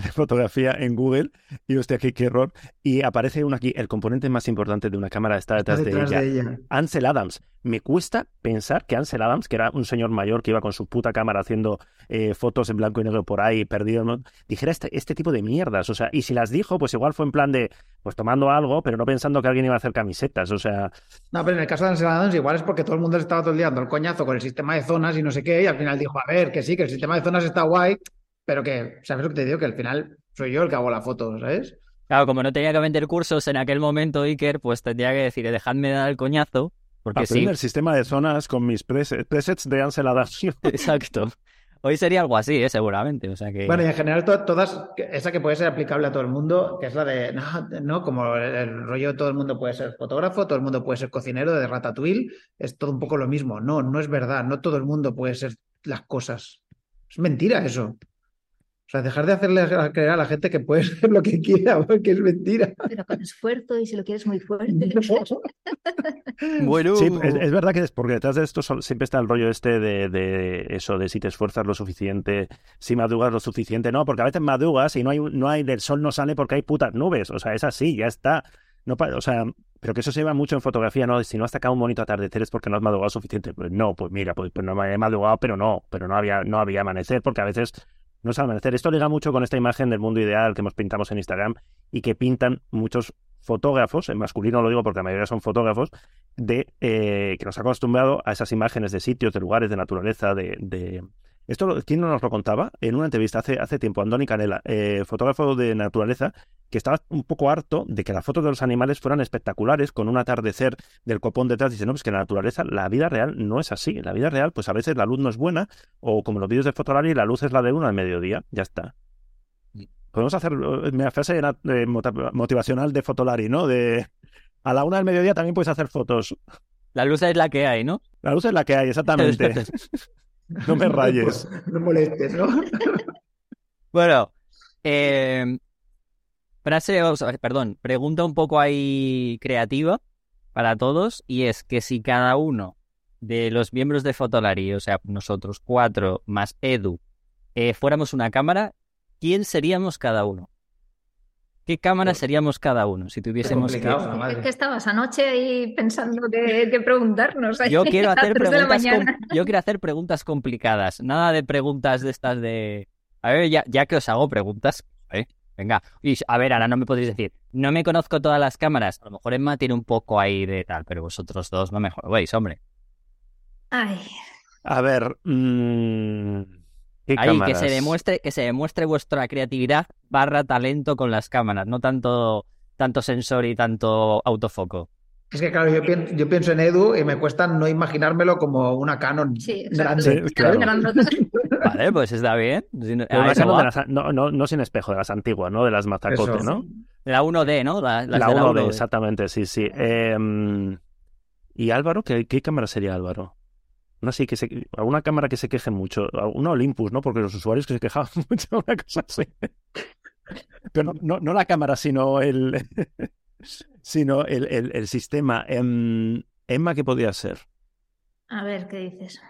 fotografía en Google y hostia, qué, qué error. Y aparece uno aquí, el componente más importante de una cámara está está detrás de detrás ella. de ella. Ansel Adams. Me cuesta pensar que Ansel Adams, que era un señor mayor que iba con su puta cámara haciendo eh, fotos en blanco y negro por ahí, perdido, ¿no? dijera este, este tipo de mierdas. O sea, y si las dijo, pues igual fue en plan de, pues tomando algo, pero no pensando que alguien iba a hacer camisetas. O sea, No, pero en el caso de Ansel Adams igual es porque todo el mundo le estaba todo el día dando el coñazo con el sistema de zonas y no sé qué, y al final dijo, a ver, que sí, que el sistema de zonas está guay, pero que, ¿sabes lo que te digo? Que al final soy yo el que hago la foto, ¿sabes? Claro, como no tenía que vender cursos en aquel momento, Iker, pues tendría que decir, "Eh, dejadme dar el coñazo, porque sí, aprende el sistema de zonas con mis presets, presets de Ansel Adams. exacto. Hoy sería algo así, ¿eh? seguramente, o sea que... Bueno, y en general to- todas, esa que puede ser aplicable a todo el mundo, que es la de, no, no, como el, el rollo todo el mundo puede ser fotógrafo, todo el mundo puede ser cocinero de Ratatouille, es todo un poco lo mismo. No, no es verdad, no todo el mundo puede ser las cosas. Es mentira eso. O sea, dejar de hacerle creer a la gente que puede ser lo que quiera, porque es mentira. Pero con esfuerzo y si lo quieres muy fuerte. Bueno, Sí, es, es verdad que es porque detrás de esto siempre está el rollo este de, de eso, de si te esfuerzas lo suficiente, si madrugas lo suficiente. No, porque a veces madrugas y no hay, no hay, el sol no sale porque hay putas nubes. O sea, es así, ya está. No, o sea, pero que eso se lleva mucho en fotografía, ¿no? Si no has sacado un bonito atardecer es porque no has madrugado suficiente. Pues no, pues mira, pues, pues no me he madrugado, pero no, pero no había, no había amanecer, porque a veces no es amanecer. Esto liga mucho con esta imagen del mundo ideal que hemos pintamos en Instagram y que pintan muchos fotógrafos, en masculino lo digo porque la mayoría son fotógrafos, de eh, que nos ha acostumbrado a esas imágenes de sitios, de lugares, de naturaleza, de... Esto, ¿quién no nos lo contaba? En una entrevista hace, hace tiempo, Andoni Canela, eh, fotógrafo de naturaleza, que estaba un poco harto de que las fotos de los animales fueran espectaculares, con un atardecer del copón detrás. Dice, no, pues que en la naturaleza, la vida real no es así. En la vida real, pues a veces la luz no es buena, o como los vídeos de Fotolari, la luz es la de uno al mediodía, ya está. Podemos hacer eh, una frase na- de mota- motivacional de Fotolari, ¿no? De a la una del mediodía también puedes hacer fotos. la luz es la que hay, ¿no? La luz es la que hay, exactamente. No me rayes. No molestes, ¿no? Bueno, eh, frase, perdón, pregunta un poco ahí creativa para todos y es que si cada uno de los miembros de Fotolari, o sea, nosotros cuatro más Edu, eh, fuéramos una cámara, ¿quién seríamos cada uno? ¿Qué cámara seríamos cada uno si tuviésemos que... Es que estabas anoche ahí pensando qué, preguntarnos. Yo quiero a hacer preguntas com- yo quiero hacer preguntas complicadas, nada de preguntas de estas de a ver, ya, ya que os hago preguntas, ¿eh? venga, y, a ver, ahora no me podéis decir, no me conozco todas las cámaras, a lo mejor Emma tiene un poco ahí de tal, pero vosotros dos no me veis, hombre. Ay, A ver, mm, ¿qué Ahí, que se demuestre, que se demuestre vuestra creatividad barra talento con las cámaras, no tanto, tanto sensor y tanto autofoco. Es que, claro, yo, pien- yo pienso en Edu y me cuesta no imaginármelo como una Canon sí, grande. Sí, claro. Vale, pues está bien. Si no- una Canon de las- no, no, no sin espejo, de las antiguas, ¿no? De las Mazacote, Eso. ¿no? La 1D, ¿no? La, las La de 1D, 1D. exactamente, sí, sí. Eh, ¿Y Álvaro? ¿Qué, qué cámara sería Álvaro? Una así que se, alguna cámara que se queje mucho, una Olympus, ¿no? Porque los usuarios que se quejaban mucho, una cosa así. Pero no, no, la cámara, sino el, sino el, el, sistema. Em, Emma, ¿qué podría ser? A ver, ¿qué dices?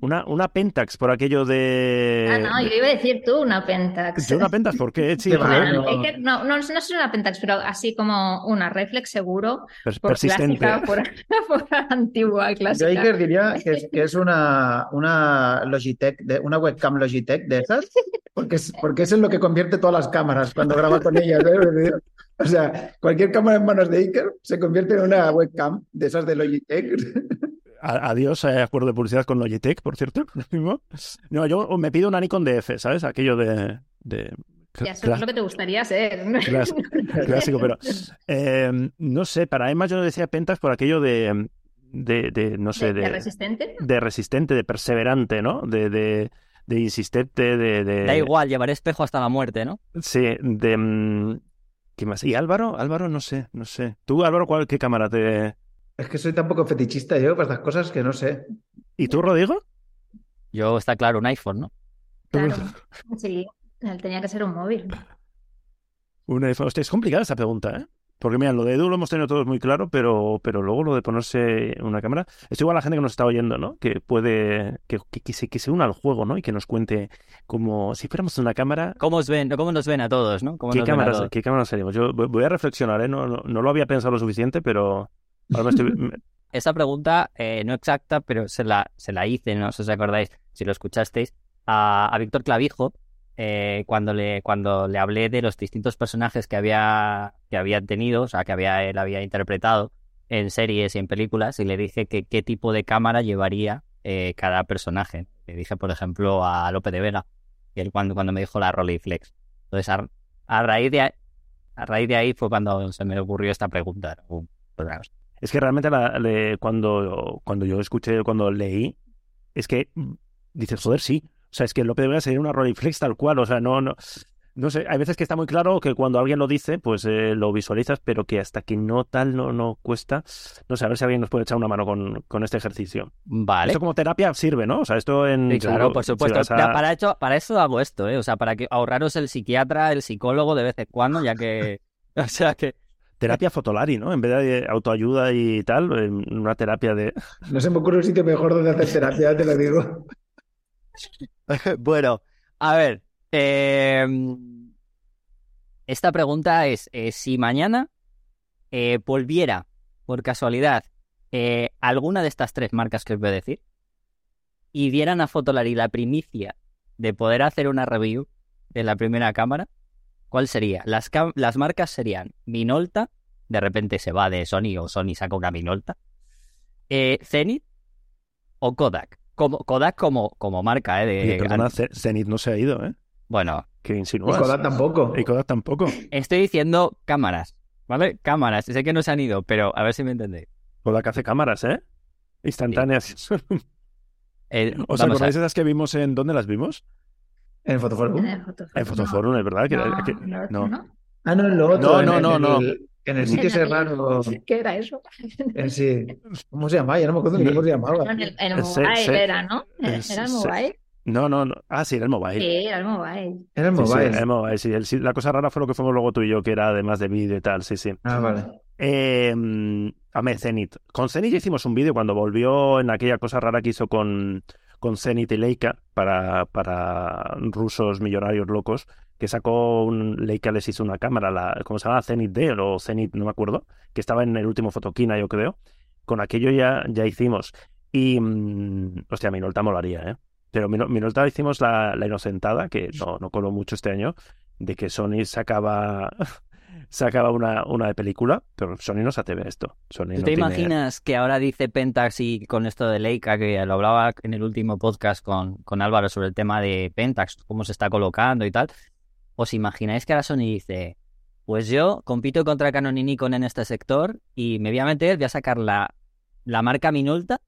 Una, una Pentax por aquello de. Ah, no, yo iba a decir tú una Pentax. ¿Yo una Pentax por qué? Sí, bueno. Es que no, no, no es una Pentax, pero así como una reflex seguro, per- por persistente. clásica, por, por antigua, Yo clásica. Iker diría que es, que es una, una Logitech, de, una webcam Logitech de esas, porque es, porque es en lo que convierte todas las cámaras cuando graba con ellas. ¿eh? O sea, cualquier cámara en manos de Iker se convierte en una webcam de esas de Logitech. A- Adiós, eh, acuerdo de publicidad con Logitech, por cierto. No, yo me pido una Nikon DF, ¿sabes? Aquello de. de Ya, eso es lo que te gustaría ser. clas- clásico, pero. eh, no sé, para Emma yo decía Pentax por aquello de. de, de, no sé, ¿De, de de, resistente? de resistente, de perseverante, ¿no? De, de, de insistente, de, de. Da igual, llevaré espejo hasta la muerte, ¿no? Sí, de. mm, ¿Qué más? ¿Y Álvaro? Álvaro, no sé, no sé. ¿Tú, Álvaro, cuál, qué cámara te. Es que soy tan poco fetichista yo para estas cosas que no sé. ¿Y tú, Rodrigo? Yo está claro, un iPhone, ¿no? Claro. Sí, tenía que ser un móvil. Un iPhone. Hostia, es complicada esta pregunta, ¿eh? Porque mira, lo de Edu lo hemos tenido todos muy claro, pero, pero luego lo de ponerse una cámara. Es igual a la gente que nos está oyendo, ¿no? Que puede. Que, que, que se, que se una al juego, ¿no? Y que nos cuente como si fuéramos una cámara. ¿Cómo, os ven, ¿Cómo nos ven a todos, no? ¿Cómo ¿Qué nos ven a cámara, todos? ¿Qué cámara seríamos? Yo voy voy a reflexionar, ¿eh? No, no, no lo había pensado lo suficiente, pero. Ahora Esa pregunta, eh, no exacta, pero se la, se la hice, no sé si os acordáis, si lo escuchasteis, a, a Víctor Clavijo, eh, cuando, le, cuando le hablé de los distintos personajes que había, que había tenido, o sea, que había, él había interpretado en series y en películas, y le dije que qué tipo de cámara llevaría eh, cada personaje. Le dije, por ejemplo, a Lope de Vega, y él cuando, cuando me dijo la Rolleiflex. Entonces, a, raíz de, a, raíz de ahí fue cuando se me ocurrió esta pregunta. ¿no? Pues, Es que realmente la- le- cuando, cuando yo escuché, cuando leí, es que dices, joder, sí. O sea, es que Lope de Vega sería una Rolleiflex tal cual. O sea, no, no, no sé. Hay veces que está muy claro que cuando alguien lo dice, pues eh, lo visualizas, pero que hasta que no tal no, no cuesta. No sé, a ver si alguien nos puede echar una mano con, con este ejercicio. Vale. Esto como terapia sirve, ¿no? O sea, esto en. Sí, claro, por supuesto. a- Para, hecho, para eso hago esto, ¿eh? O sea, para que ahorraros el psiquiatra, el psicólogo de vez en cuando, ya que. O sea, que. Terapia fotolari, ¿no? En vez de autoayuda y tal, eh, una terapia de. No se me ocurre un sitio mejor donde hacer terapia, te lo digo. bueno, a ver. eh, esta pregunta es: eh, si mañana eh, volviera, por casualidad, alguna de estas tres marcas que os voy a decir, y dieran a Fotolari la primicia de poder hacer una review de la primera cámara, ¿cuál sería? Las, cam- las marcas serían Minolta, de repente se va de Sony o Sony saca una Minolta, eh, Zenith o Kodak. Como, Kodak como, como marca, ¿eh? De, Oye, perdona, Zenith no se ha ido, ¿eh? Bueno, ¿Qué Y insinúas? Kodak tampoco. Y Kodak tampoco. estoy diciendo cámaras, ¿vale? Cámaras. Sé que no se han ido, pero a ver si me entendéis. Kodak hace cámaras, ¿eh? Instantáneas. Eh, ¿Os acordáis de esas que vimos en... ¿Dónde las vimos? En Fotoforum. En el Fotoforum. En Fotoforum, es verdad. Que, No, que- no, no. no. Ah, no, en lo No, otro. en no, el- no, en no. el- En el sitio En ese el- raro. ¿Qué era eso? En sí. ¿Cómo se llamaba? Ya no me acuerdo ni cómo se llamaba. En el, en el Eh, se- mobile se- era, ¿no? ¿Era eh, era el se- mobile? No, no, no. Ah, sí, era el mobile. Sí, era el mobile. Era el Sí, sí, mobile. el mobile, sí. El- sí, La cosa rara fue lo que fuimos luego tú y yo, que era además de vídeo y tal, sí, sí. Ah, vale. Eh, a ver, Zenith. Con Zenith ya hicimos un vídeo cuando volvió en aquella cosa rara que hizo con, con Zenith y Leica para, para rusos millonarios locos. que sacó un Leica les hizo una cámara, la, ¿cómo se llama? Zenith D o Zenith, no me acuerdo, que estaba en el último Fotoquina, yo creo. Con aquello ya, ya hicimos. Y, mm, hostia, Minolta molaría, ¿eh? Pero Mino- Minolta hicimos la, la inocentada, que no, no coló mucho este año, de que Sony sacaba, sacaba una, una de película, pero Sony no se atreve a esto. Sony ¿Tú no te tiene- imaginas que ahora dice Pentax y con esto de Leica, que lo hablaba en el último podcast con, con Álvaro sobre el tema de Pentax, cómo se está colocando y tal? ¿Os imagináis que ahora Sony dice, pues yo compito contra Canon y Nikon en este sector y me voy a meter, voy a sacar la, la marca Minolta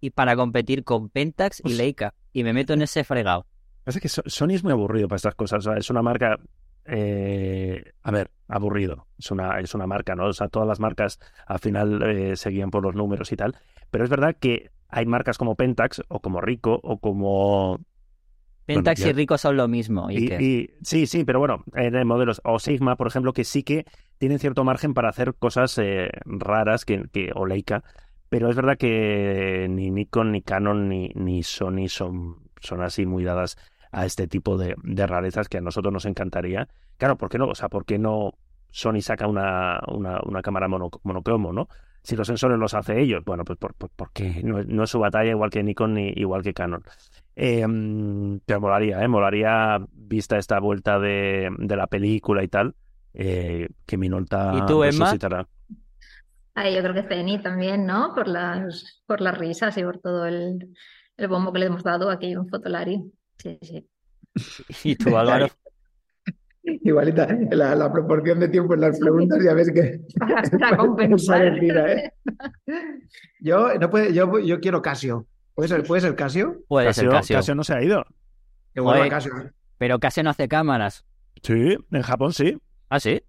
y para competir con Pentax y Leica y me meto en ese fregado? Pasa que So- Sony es muy aburrido para estas cosas. o sea, es una marca, eh, a ver, aburrido. Es una, es una marca, ¿no? O sea, todas las marcas al final eh, seguían por los números y tal. Pero es verdad que hay marcas como Pentax o como Rico o como... Pentax y Rico son lo mismo. Y, sí, sí, pero bueno, eh, de modelos o Sigma, por ejemplo, que sí que tienen cierto margen para hacer cosas eh, raras que, que, o Leica. Pero es verdad que ni Nikon, ni Canon, ni, ni Sony son, son así muy dadas a este tipo de, de rarezas que a nosotros nos encantaría. Claro, ¿por qué no? O sea, ¿por qué no Sony saca una, una, una cámara mono- monocromo, ¿no? Si los sensores los hace ellos, bueno, pues por, por- porque no, es- no es su batalla igual que Nikon ni igual que Canon. Eh, mm, pero molaría, ¿eh? Molaría, vista esta vuelta de, de la película y tal, eh, que Minolta ¿Y tú, Emma? Ay, yo creo que Ceni también, ¿no? Por las, por las risas y por todo el, el bombo que le hemos dado aquí en Fotolari. Sí, sí. ¿Y tú, Álvaro? Igualita, la, la proporción de tiempo en las preguntas ya ves que Para, para es compensar. parecida, ¿eh? Yo, no puede, yo, yo quiero Casio. ¿Puede ser, ¿Puede ser Casio? Puede ser Casio, Casio. Casio no se ha ido. Oye. Casio. Pero Casio no hace cámaras. Sí, en Japón sí. ¿Ah, sí?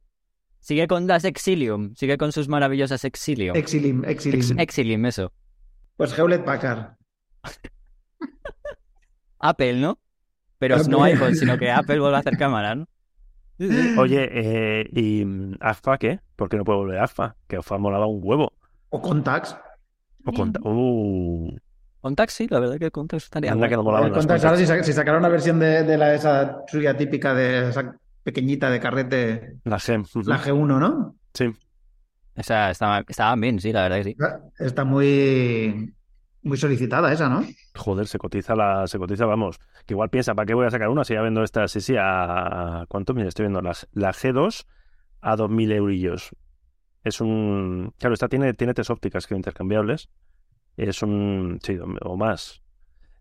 Sigue con las Exilium, sigue con sus maravillosas Exilium. Exilim, Exilim. Exilium, eso. Pues Hewlett Packard. Apple, ¿no? Pero Apple. no iPhone, sino que Apple vuelve a hacer cámaras, ¿no? Sí, sí. Oye, eh, ¿y AFA qué? ¿Por qué no puede volver AFA? Que AFA molaba un huevo. O Contax. O con... Uh, Contact sí, la verdad que Contact estaría anda que no bueno. El las Contax, ahora si, Contax. si sacaron una versión de, de la esa suya típica de esa pequeñita de carrete, La G. la G1, ¿no? Sí. Esa estaba, estaban bien, sí, la verdad que sí. Está muy, muy solicitada esa, ¿no? Joder, se cotiza la, se cotiza, vamos. Que igual piensa, ¿para qué voy a sacar una si ya vendo esta? Sí, sí, a ¿cuánto? Mira, estoy viendo la, la G2 a 2.000 eurillos. Es un... Claro, esta tiene, tiene tres ópticas que intercambiables. Es un... Sí, o más.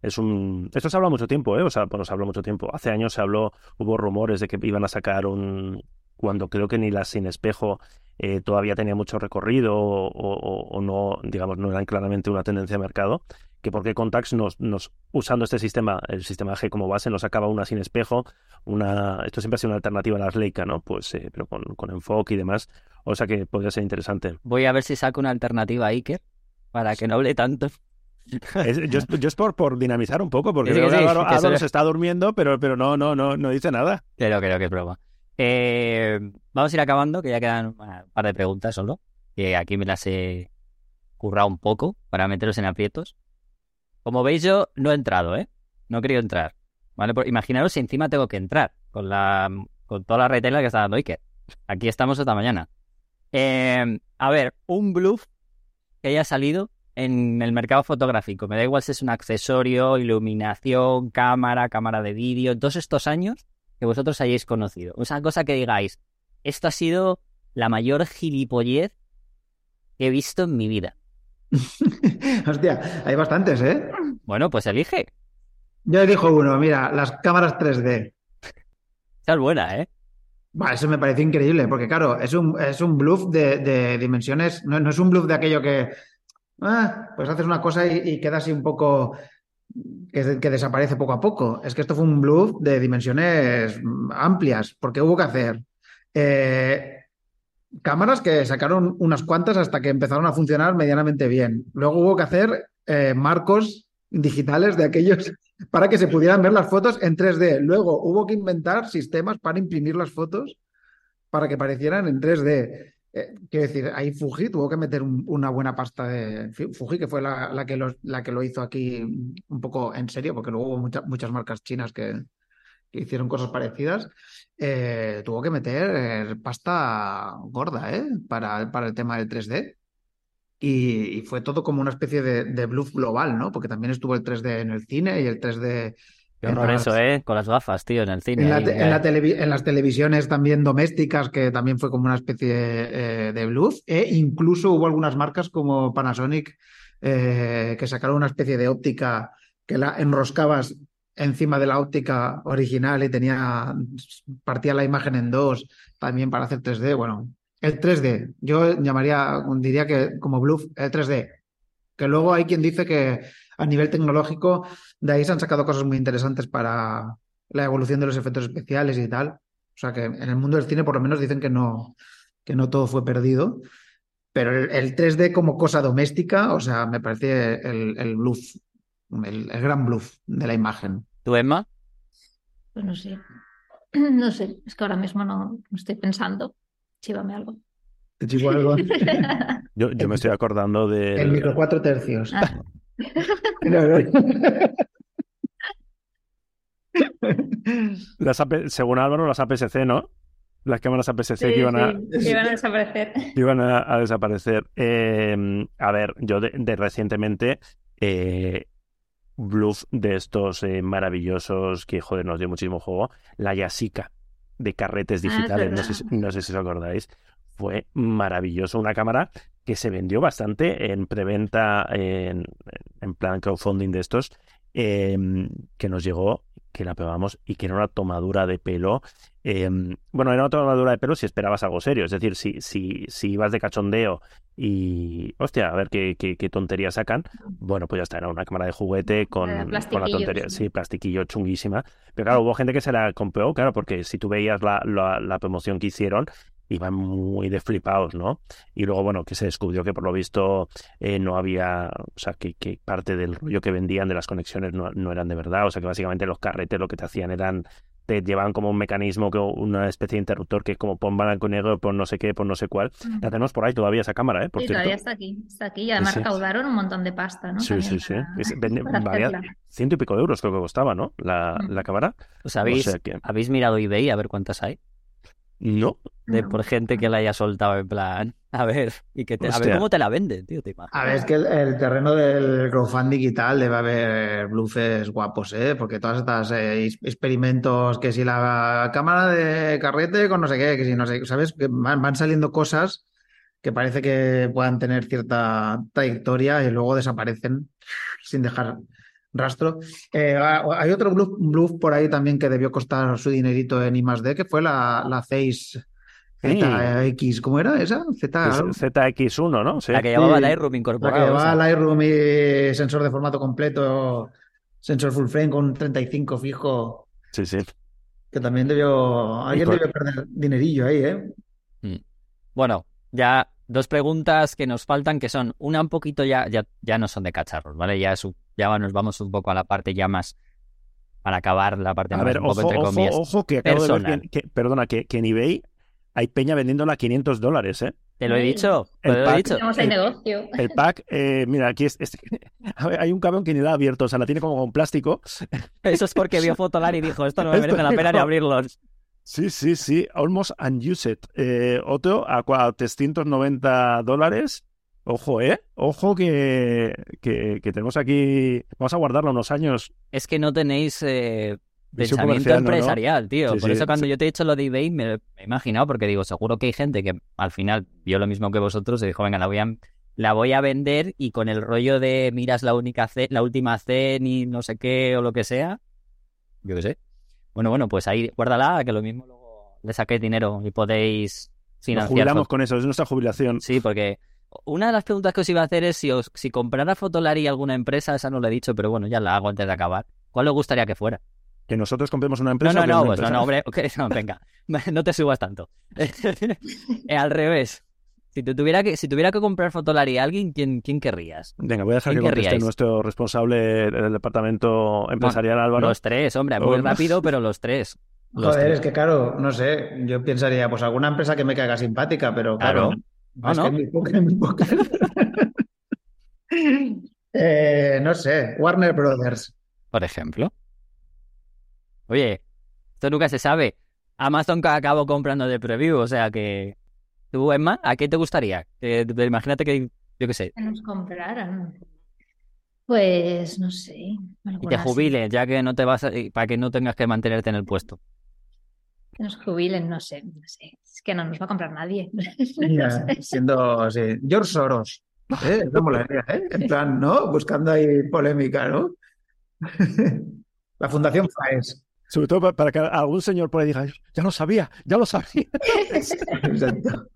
Es un... Esto se habla mucho tiempo, ¿eh? O sea, bueno, se habló mucho tiempo. Hace años se habló, hubo rumores de que iban a sacar un... Cuando creo que ni la sin espejo eh, todavía tenía mucho recorrido o, o- o no, digamos, no eran claramente una tendencia de mercado que porque Contax nos, nos usando este sistema, el sistema G como base, nos sacaba una sin espejo, una esto siempre ha sido una alternativa a las Leica, ¿no? Pues eh, pero con, con enfoque y demás, o sea que podría ser interesante. Voy a ver si saco una alternativa a Iker para que no hable tanto. Es- yo, es- yo es por, por dinamizar un poco, porque Sí, sí, Álvaro, se está durmiendo, pero, pero no, no, no, no dice nada. Creo, creo que es broma. Eh, vamos a ir acabando, que ya quedan un par de preguntas solo. Que aquí me las he currado un poco para meteros en aprietos. Como veis, yo no he entrado, ¿eh? No he querido entrar. ¿Vale? Por- imaginaros si encima tengo que entrar con la con toda la retela que está dando Iker. Aquí estamos hasta mañana. Eh, a ver, un bluff que haya salido en el mercado fotográfico. Me da igual si es un accesorio, iluminación, cámara, cámara de vídeo. Todos estos años que vosotros hayáis conocido. Esa cosa que digáis, esto ha sido la mayor gilipollez que he visto en mi vida. Hostia, hay bastantes, ¿eh? Bueno, pues elige. Yo elijo uno, mira, las cámaras 3D. Esa es buena, ¿eh? Buah, eso me parece increíble, porque claro, es un, es un bluff de, de dimensiones, no, no es un bluff de aquello que, ah, pues haces una cosa y, y queda así un poco, que, desaparece poco a poco. Es que esto fue un bluff de dimensiones mm, amplias, porque hubo que hacer eh, cámaras que sacaron unas cuantas hasta que empezaron a funcionar medianamente bien. Luego hubo que hacer eh, marcos digitales de aquellos para que se pudieran ver las fotos en 3D. Luego hubo que inventar sistemas para imprimir las fotos para que parecieran en 3D. Eh, quiero decir, ahí Fuji tuvo que meter un- una buena pasta de Fuji, que fue la, la que lo, la que lo hizo aquí un poco en serio, porque luego hubo mucha- muchas marcas chinas que, que hicieron cosas parecidas, eh, tuvo que meter eh, pasta gorda, ¿eh? Para, para el tema del 3D. Y, y fue todo como una especie de, de bluff global, ¿no? Porque también estuvo el 3D en el cine y el 3D Qué las- eso, ¿eh? Con las gafas, tío, en el cine. en, la ahí, te- en eh. la televi- en las televisiones también domésticas, que también fue como una especie eh, de bluff. E incluso hubo algunas marcas como Panasonic eh, que sacaron una especie de óptica que la enroscabas encima de la óptica original y tenía partía la imagen en dos también para hacer 3D. Bueno, el 3D, yo llamaría, diría que como bluff, el 3D. Que luego hay quien dice que a nivel tecnológico de ahí se han sacado cosas muy interesantes para la evolución de los efectos especiales y tal. O sea que en el mundo del cine por lo menos dicen que no, que no todo fue perdido. Pero el, el 3D como cosa doméstica, o sea, me parece el, el bluff, el, el gran bluff de la imagen. ¿Tú, Emma? Pues no sé. No sé, es que ahora mismo no, no estoy pensando. Chívame algo. Te chivo algo. Yo, yo me estoy acordando de... El micro cuatro tercios. Ah. Las AP según Álvaro, las APS-C, ¿no? Las cámaras APS-C sí, que iban a, sí, que iban a desaparecer. iban a, a desaparecer. Eh, a ver, yo de, de recientemente, eh, bluff de estos eh, maravillosos que, joder, nos dio muchísimo juego, la Yasica de carretes Ah, es digitales, no sé, no sé si os acordáis. Fue maravilloso, una cámara que se vendió bastante en preventa, en, en plan crowdfunding de estos, eh, que nos llegó, que la pegamos y que era una tomadura de pelo. eh, bueno, era una tomadura de pelo si esperabas algo serio, es decir, si, si, si ibas de cachondeo y, hostia, a ver qué, qué, qué tontería sacan, bueno, pues ya está, era una cámara de juguete con, con la tontería, sí. sí, plastiquillo chunguísima. Pero claro, hubo gente que se la compró, claro, porque si tú veías la, la, la promoción que hicieron, iban muy de flipados, ¿no? Y luego, bueno, que se descubrió que por lo visto eh, no había, o sea, que, que parte del rollo que vendían de las conexiones no, no eran de verdad, o sea, que básicamente los carretes lo que te hacían eran, te llevaban como un mecanismo, que una especie de interruptor que es como pon blanco y negro, pon no sé qué, pon no sé cuál. La tenemos por ahí todavía esa cámara, ¿eh? Por Sí, cierto. todavía está aquí, está aquí. Y además sí. recaudaron un montón de pasta, ¿no? Sí, sí, También sí. para- Es- vende- para hacerla. ciento y pico de euros creo que costaba, ¿no? La, Mm. la cámara. ¿Os habéis, O sea que- habéis mirado eBay a ver cuántas hay? No, De por gente que la haya soltado en plan, a ver, y que te, a ver cómo te la venden, tío, te imaginas. A ver, es que el, el terreno del crowdfunding y tal debe haber bluffes guapos, ¿eh? Porque todas estas eh, experimentos, que si la cámara de carrete con no sé qué, que si no sé, ¿sabes? Que van, van saliendo cosas que parece que puedan tener cierta trayectoria y luego desaparecen sin dejar rastro. Eh, ha- hay otro bluff, bluff por ahí también que debió costar su dinerito en I+D, que fue la, la Zeiss ZX, ¿cómo era esa? Z, pues algo. ZX1, ¿no? Sí. La que llevaba Sí, Lightroom La incorporado. que llevaba esa. Lightroom y sensor de formato completo, sensor full frame con 35 fijo, Sí, sí. que también debió, alguien con- debió perder dinerillo ahí, ¿eh? Mm. Bueno, ya dos preguntas que nos faltan, que son una un poquito ya, ya, ya no son de cacharros, ¿vale? Ya, ya nos vamos un poco a la parte ya más, para acabar la parte A más ver, un poco ojo, entre ojo, comillas. ojo, que acabo de ver que, que- perdona, que, que en eBay hay peña vendiéndola a 500 dólares, ¿eh? Te lo he dicho, te lo he dicho. El- negocio. El pack, eh, mira, aquí es, es- a ver, hay un cabrón que ni la ha abierto, o sea, la tiene como con plástico. Eso es porque vio Fotolar y dijo, esto no me merece la pena ni abrirlos. Sí, sí, sí, almost unused. Eh, otro a cua- 390 dólares. Ojo, ¿eh? Ojo que, que, que tenemos aquí... Vamos a guardarlo unos años. Es que no tenéis eh, pensamiento empresarial, tío. Sí, Por sí, eso cuando sí. yo te he dicho lo de eBay me, me he imaginado, porque digo, seguro que hay gente que al final vio lo mismo que vosotros y dijo, venga, la voy a, la voy a vender y con el rollo de miras la única C, la última C ni no sé qué o lo que sea, yo qué sé. Bueno, bueno, pues ahí guárdala, que lo mismo luego le saquéis dinero y podéis Nos financiar. jubilamos fo- con eso, es nuestra jubilación. Sí, porque una de las preguntas que os iba a hacer es si os, si comprara Fotolari alguna empresa, esa no la he dicho, pero bueno, ya la hago antes de acabar. ¿Cuál os gustaría que fuera? Que nosotros compremos una No, empresa. no, no, una pues no, no, hombre, ok, no, venga, no te subas tanto. Eh, Al revés, si tú tuviera que, si tuviera que comprar Fotolari a alguien, ¿quién, quién querrías? Venga, voy a dejar que ¿Quién conteste querríais? nuestro responsable del departamento empresarial, Álvaro. Los tres, hombre, muy Oh, no. rápido, pero los tres. Los Joder, tres. es que claro, no sé, yo pensaría, pues alguna empresa que me caiga simpática, pero claro, Claro. Ah, es ¿no? que poca- muy poca. Eh, no sé, Warner Brothers. Por ejemplo. Oye, Esto nunca se sabe. Amazon ca- acabó comprando de preview, o sea que... ¿Tú, Emma, a qué te gustaría? Eh, imagínate que, yo qué sé, Que nos compraran. Pues no sé. y te alguna así. jubiles, ya que no te vas a... para que no tengas que mantenerte en el puesto. Que nos jubilen, no sé, no sé. Es que no nos va a comprar nadie. Siendo sí. George Soros. ¿eh? Molaría, ¿eh? En plan, ¿no? Buscando ahí polémica, ¿no? La Fundación FAES. Sobre todo pa- para que algún señor por ahí diga, ya lo sabía, ya lo sabía. Exacto.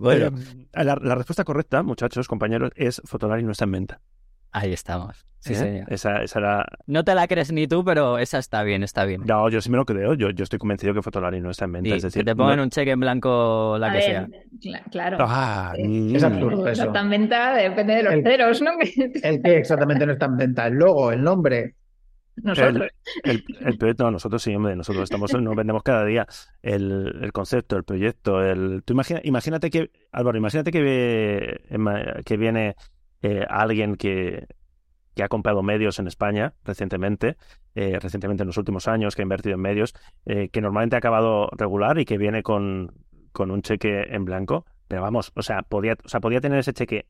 Bueno, Eh, la, la respuesta correcta, muchachos, compañeros, es Fotolari no está en venta. ahí estamos. Sí, ¿eh? señor. Esa, esa era... No te la crees ni tú, pero esa está bien, está bien. No, yo sí me lo creo. Yo, yo estoy convencido que Fotolari no está en venta. Es decir, que te pongan no- un cheque en blanco la A que ver, sea. cla- claro. Ah, mm. Es absurdo eso. Está en venta, depende de los El- ceros, ¿no? El que exactamente no está en venta. El logo, el nombre. Nosotros. El, el proyecto, no, nosotros sí, hombre, nosotros estamos, nos vendemos cada día el, el concepto, el proyecto, el... Tú imagina, imagínate que, Álvaro, imagínate que, Emma, que viene eh, alguien que, que ha comprado medios en España recientemente, eh, recientemente en los últimos años, que ha invertido en medios, eh, que normalmente ha acabado regular y que viene con, con un cheque en blanco, pero vamos, o sea, podía, o sea, podía tener ese cheque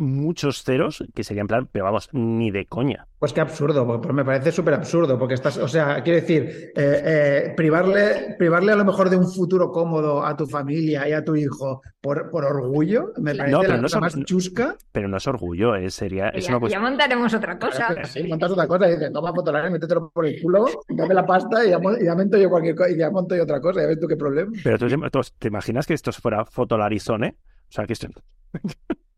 muchos ceros, que sería en plan, pero vamos, ni de coña. Pues qué absurdo, porque pues me parece súper absurdo, porque estás, o sea, quiero decir, eh, eh, privarle, privarle a lo mejor de un futuro cómodo a tu familia y a tu hijo por, por orgullo, me parece No, pero la no cosa son- más chusca. Pero no es orgullo, es, sería, es ya, una cuestión... ya montaremos otra cosa. Sí, montas otra cosa y dices, toma fotolari, métetelo por el culo, dame la pasta y ya, y ya monto yo cualquier cosa, y ya monto yo otra cosa, ya ves tú qué problema. Pero tú, tú- ¿te imaginas que esto fuera Fotolarizone? O sea, que esto...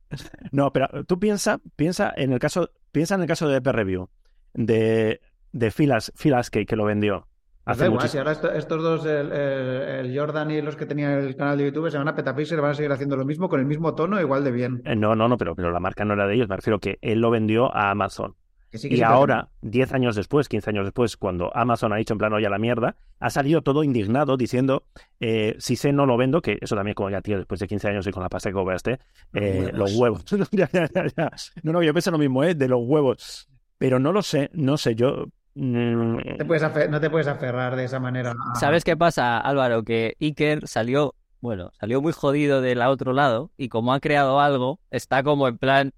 No, pero tú piensa, piensa en el caso, piensa en el caso de EP Review, de, de Filas, Filaskey, que lo vendió. Pues Hace igual, si ahora esto- estos dos, el, el- el Jordan y los que tenían el canal de YouTube, se van a Petapixel y van a seguir haciendo lo mismo con el mismo tono, igual de bien. Eh, No, no, no, pero, pero la marca no era de ellos. Me refiero que él lo vendió a Amazon. Que sí, que Y ahora, 10 años después, 15 años después, cuando Amazon ha dicho en plan, oye, a la mierda, ha salido todo indignado diciendo, eh, si sé no lo vendo, que eso también como ya, tío, después de 15 años y con la pasta que cobraste, eh, los huevos. Ya, ya, ya, ya. No, no, yo pensé lo mismo, ¿eh? De los huevos. Pero no lo sé, no sé, yo... mm, No te puedes afe- no te puedes aferrar de esa manera. ¿Sabes qué pasa, Álvaro? Que Iker salió, bueno, salió muy jodido del otro lado y como ha creado algo, está como en plan,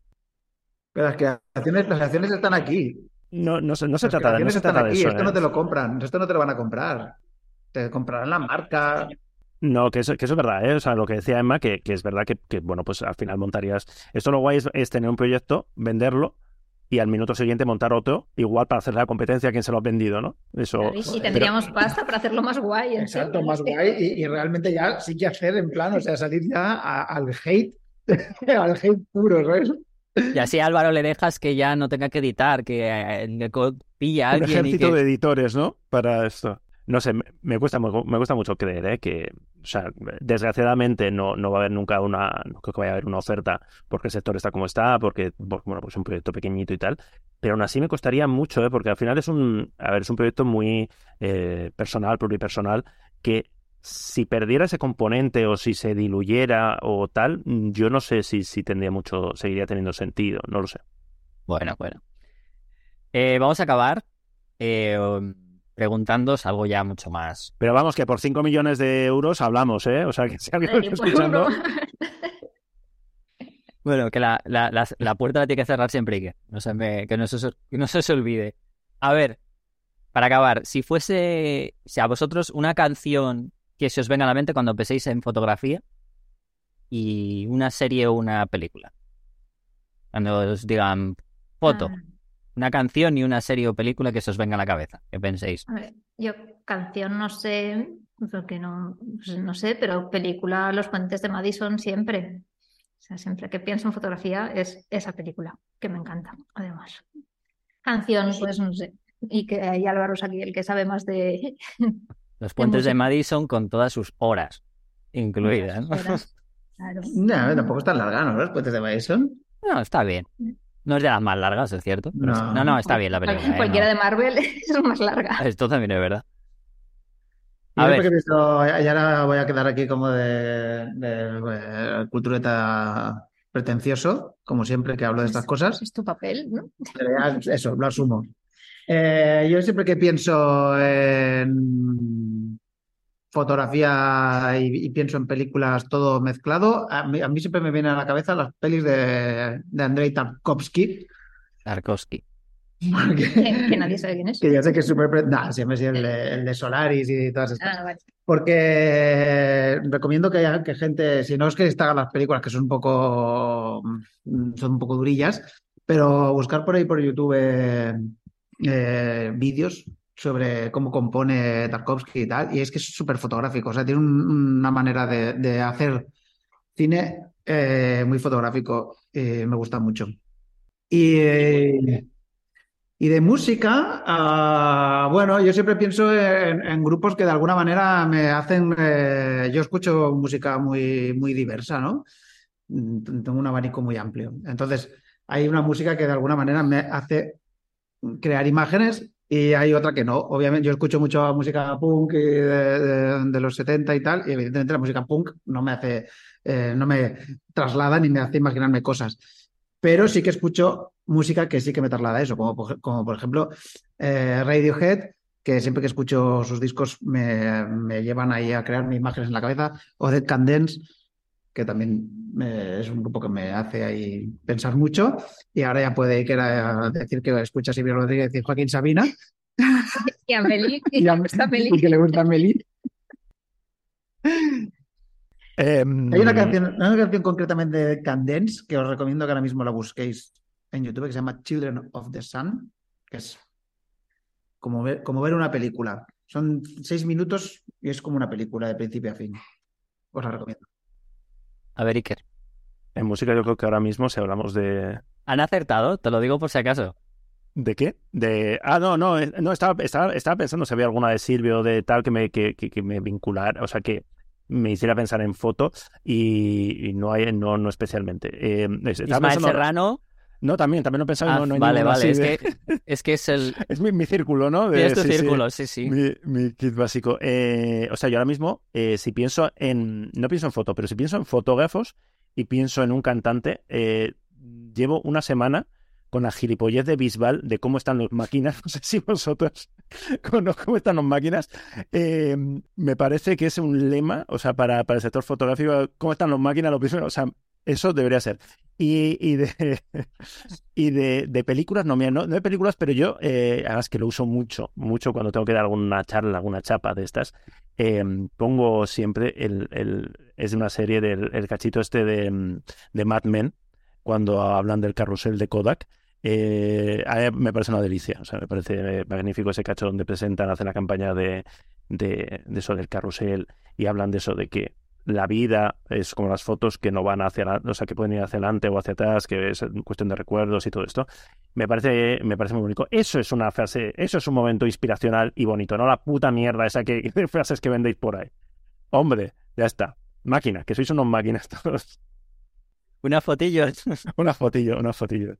Pero las creaciones, las acciones están aquí. no, no, se- no se Las trata, de- no creaciones se están trata de aquí. eso. Esto ¿eh? no te lo compran. Esto no te lo van a comprar. Te comprarán la marca. No, que eso, que eso es verdad, ¿eh? O sea, lo que decía Emma, que, que es verdad que, que, bueno, pues al final montarías... Esto lo guay es, es tener un proyecto, venderlo y al minuto siguiente montar otro, igual para hacer la competencia a quien se lo ha vendido, ¿no? Eso... Y, tendríamos pasta para hacerlo más guay. Exacto, más guay. Y, y realmente ya sí que hacer en plan, o sea, salir ya a- al hate, al hate puro, ¿sabes? Y así a Álvaro le dejas que ya no tenga que editar, que eh, pilla a un alguien y ejército que... de editores, ¿no? Para esto. No sé, me, cuesta, me cuesta mucho creer, ¿eh? Que, o sea, desgraciadamente no, no va a haber nunca una, no creo que vaya a haber una oferta porque el sector está como está, porque, por- bueno, pues es un proyecto pequeñito y tal, pero aún así me costaría mucho, ¿eh? Porque al final es un, a ver, es un proyecto muy eh, personal, pluripersonal, que si perdiera ese componente o si se diluyera o tal, yo no sé si, si tendría mucho, seguiría teniendo sentido, no lo sé. Bueno, bueno. Eh, vamos a acabar eh, preguntándoos algo ya mucho más. Pero vamos, que por 5 millones de euros hablamos, ¿eh? O sea, que si alguien está por escuchando... Bueno, que la, la, la, la puerta la tiene que cerrar siempre Iker. No se me- que, no se, que no se os olvide. A ver, para acabar, si fuese, si a vosotros una canción que se os venga a la mente cuando penséis en fotografía y una serie o una película. Cuando os digan foto, Ah, una canción y una serie o película que se os venga a la cabeza, que penséis. a ver, yo canción no sé, porque no, pues no sé, pero película Los Puentes de Madison siempre. O sea, siempre que pienso en fotografía es esa película, que me encanta, además. Canción, pues no sé. Y que hay Álvaro es aquí el que sabe más de Los puentes de. Madison con todas sus horas incluidas. ¿no? horas. Claro. No, tampoco es tan larga, ¿no? Los puentes de Madison. No, está bien. No es de las más largas, es cierto. pero No. no, no, está bien la película. ¿eh? Cualquiera No. de Marvel es más larga. Esto también es verdad. A ver. porque he visto, y ahora voy a quedar aquí como de, de, eh, cultureta pretencioso, como siempre que hablo de estas cosas. Es tu papel, ¿no? Pero ya, eso, lo asumo. Eh, yo siempre que pienso en fotografía y, y pienso en películas todo mezclado, a mí, a mí siempre me vienen a la cabeza las pelis de, de Andrei Tarkovsky. Tarkovsky. porque- Que, nadie sabe quién es. que ya sé que es súper... pre- Nah, siempre sí, el de, el de Solaris y todas estas. Ah, vale. Porque recomiendo que, haya- que gente, si no es que hagan las películas que son un poco, son un poco durillas, pero buscar por ahí por YouTube eh, eh, vídeos sobre cómo compone Tarkovsky y tal, y es que es súper fotográfico, o sea, tiene un- una manera de, hacer cine eh, muy fotográfico, me gusta mucho. Y, y de música, ah, bueno, yo siempre pienso en, en grupos que de alguna manera me hacen. eh, yo escucho música muy, muy diversa, ¿no? Mm, Tengo un abanico muy amplio. Entonces, hay una música que de alguna manera me hace crear imágenes y hay otra que no. Obviamente, yo escucho mucho música punk de, los 70 y tal, y evidentemente la música punk no me hace, eh, no me traslada ni me hace imaginarme cosas pero sí que escucho música que sí que me traslada eso, como, como por ejemplo eh, Radiohead, que siempre que escucho sus discos me, me llevan ahí a crearme imágenes en la cabeza, o Dead Can Dance, que también eh, es un grupo que me hace ahí pensar mucho, y ahora ya puede que decir que escucha a Silvio Rodríguez y Joaquín Sabina, Y a Meli, y a esta peli. y que le gusta a Meli. Em, Hay una canción, hay una canción concretamente de Candence que os recomiendo que ahora mismo la busquéis en YouTube que se llama Children of the Sun, que es como ver, como ver una película. Son seis minutos y es como una película de principio a fin. Os la recomiendo. A ver, Iker. En música yo creo que ahora mismo si hablamos de... ¿Han acertado? Te lo digo por si acaso. ¿De qué? De... Ah, no, no, eh, no estaba, estaba, estaba pensando si había alguna de Silvio de tal que me, que, que, que me vinculara, o sea, que me hiciera pensar en foto y, y no hay, no, no especialmente. Eh, Ismael pensando- Serrano. No, también, también lo he pensado Ah, no, no vale, vale. Es de- que, es que es el. Es mi, mi círculo, ¿no? De- Tienes tu sí, sí. círculo, sí, sí. Mi, mi kit básico. Eh, o sea, yo ahora mismo, eh, si pienso en. No pienso en foto, pero si pienso en fotógrafos y pienso en un cantante, eh, llevo una semana con la gilipollez de Bisbal de cómo están las máquinas. No sé si vosotros conocéis cómo están las máquinas. Eh, me parece que es un lema, o sea, para, para el sector fotográfico, cómo están las máquinas, lo primero, o sea, eso debería ser. Y, y de, y de, de películas, no, mira, no, no de películas, pero yo, eh, además que lo uso mucho, mucho cuando tengo que dar alguna charla, alguna chapa de estas, eh, pongo siempre el, el, es de una serie del el cachito este de, mm, de Mad Men, cuando hablan del carrusel de Kodak. Eh, a mí me parece una delicia, o sea, me parece eh, magnífico ese cacho donde presentan, hacen la campaña de, de, de eso del carrusel y hablan de eso, de que la vida es como las fotos que no van hacia la- o sea, que pueden ir hacia adelante o hacia atrás, que es cuestión de recuerdos y todo esto. Me parece, me parece muy bonito. Eso es una frase, eso es un momento inspiracional y bonito, no la puta mierda esa que de frases que vendéis por ahí. Hombre, ya está. Máquina, que sois unos máquinas todos. Una fotillo. Una fotillo, una fotillo.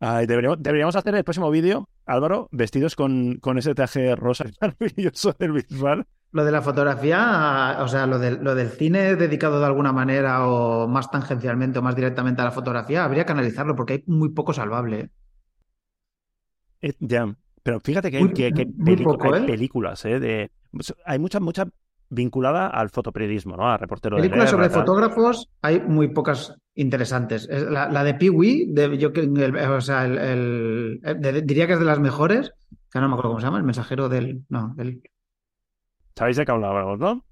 Ay, deberíamos, deberíamos hacer el próximo vídeo, Álvaro, vestidos con, con ese traje rosa maravilloso del Bisbal. Lo de la fotografía, o sea, lo del, lo del cine dedicado de alguna manera o más tangencialmente o más directamente a la fotografía, habría que analizarlo porque hay muy poco salvable. ¿eh? Eh, ya, pero fíjate que, Muy- que- que muy poco, hay ¿eh? películas, ¿eh? De, hay mucha, mucha vinculada al fotoperiodismo, ¿no? A reportero de Películas sobre tal. fotógrafos hay muy pocas interesantes. Es La, la de Pee-wee, de, yo que- el- o sea, el, el- eh, de- diría que es de las mejores, que no me acuerdo cómo se llama, el mensajero del, no, el, ¿Sabéis de qué hablábamos, no?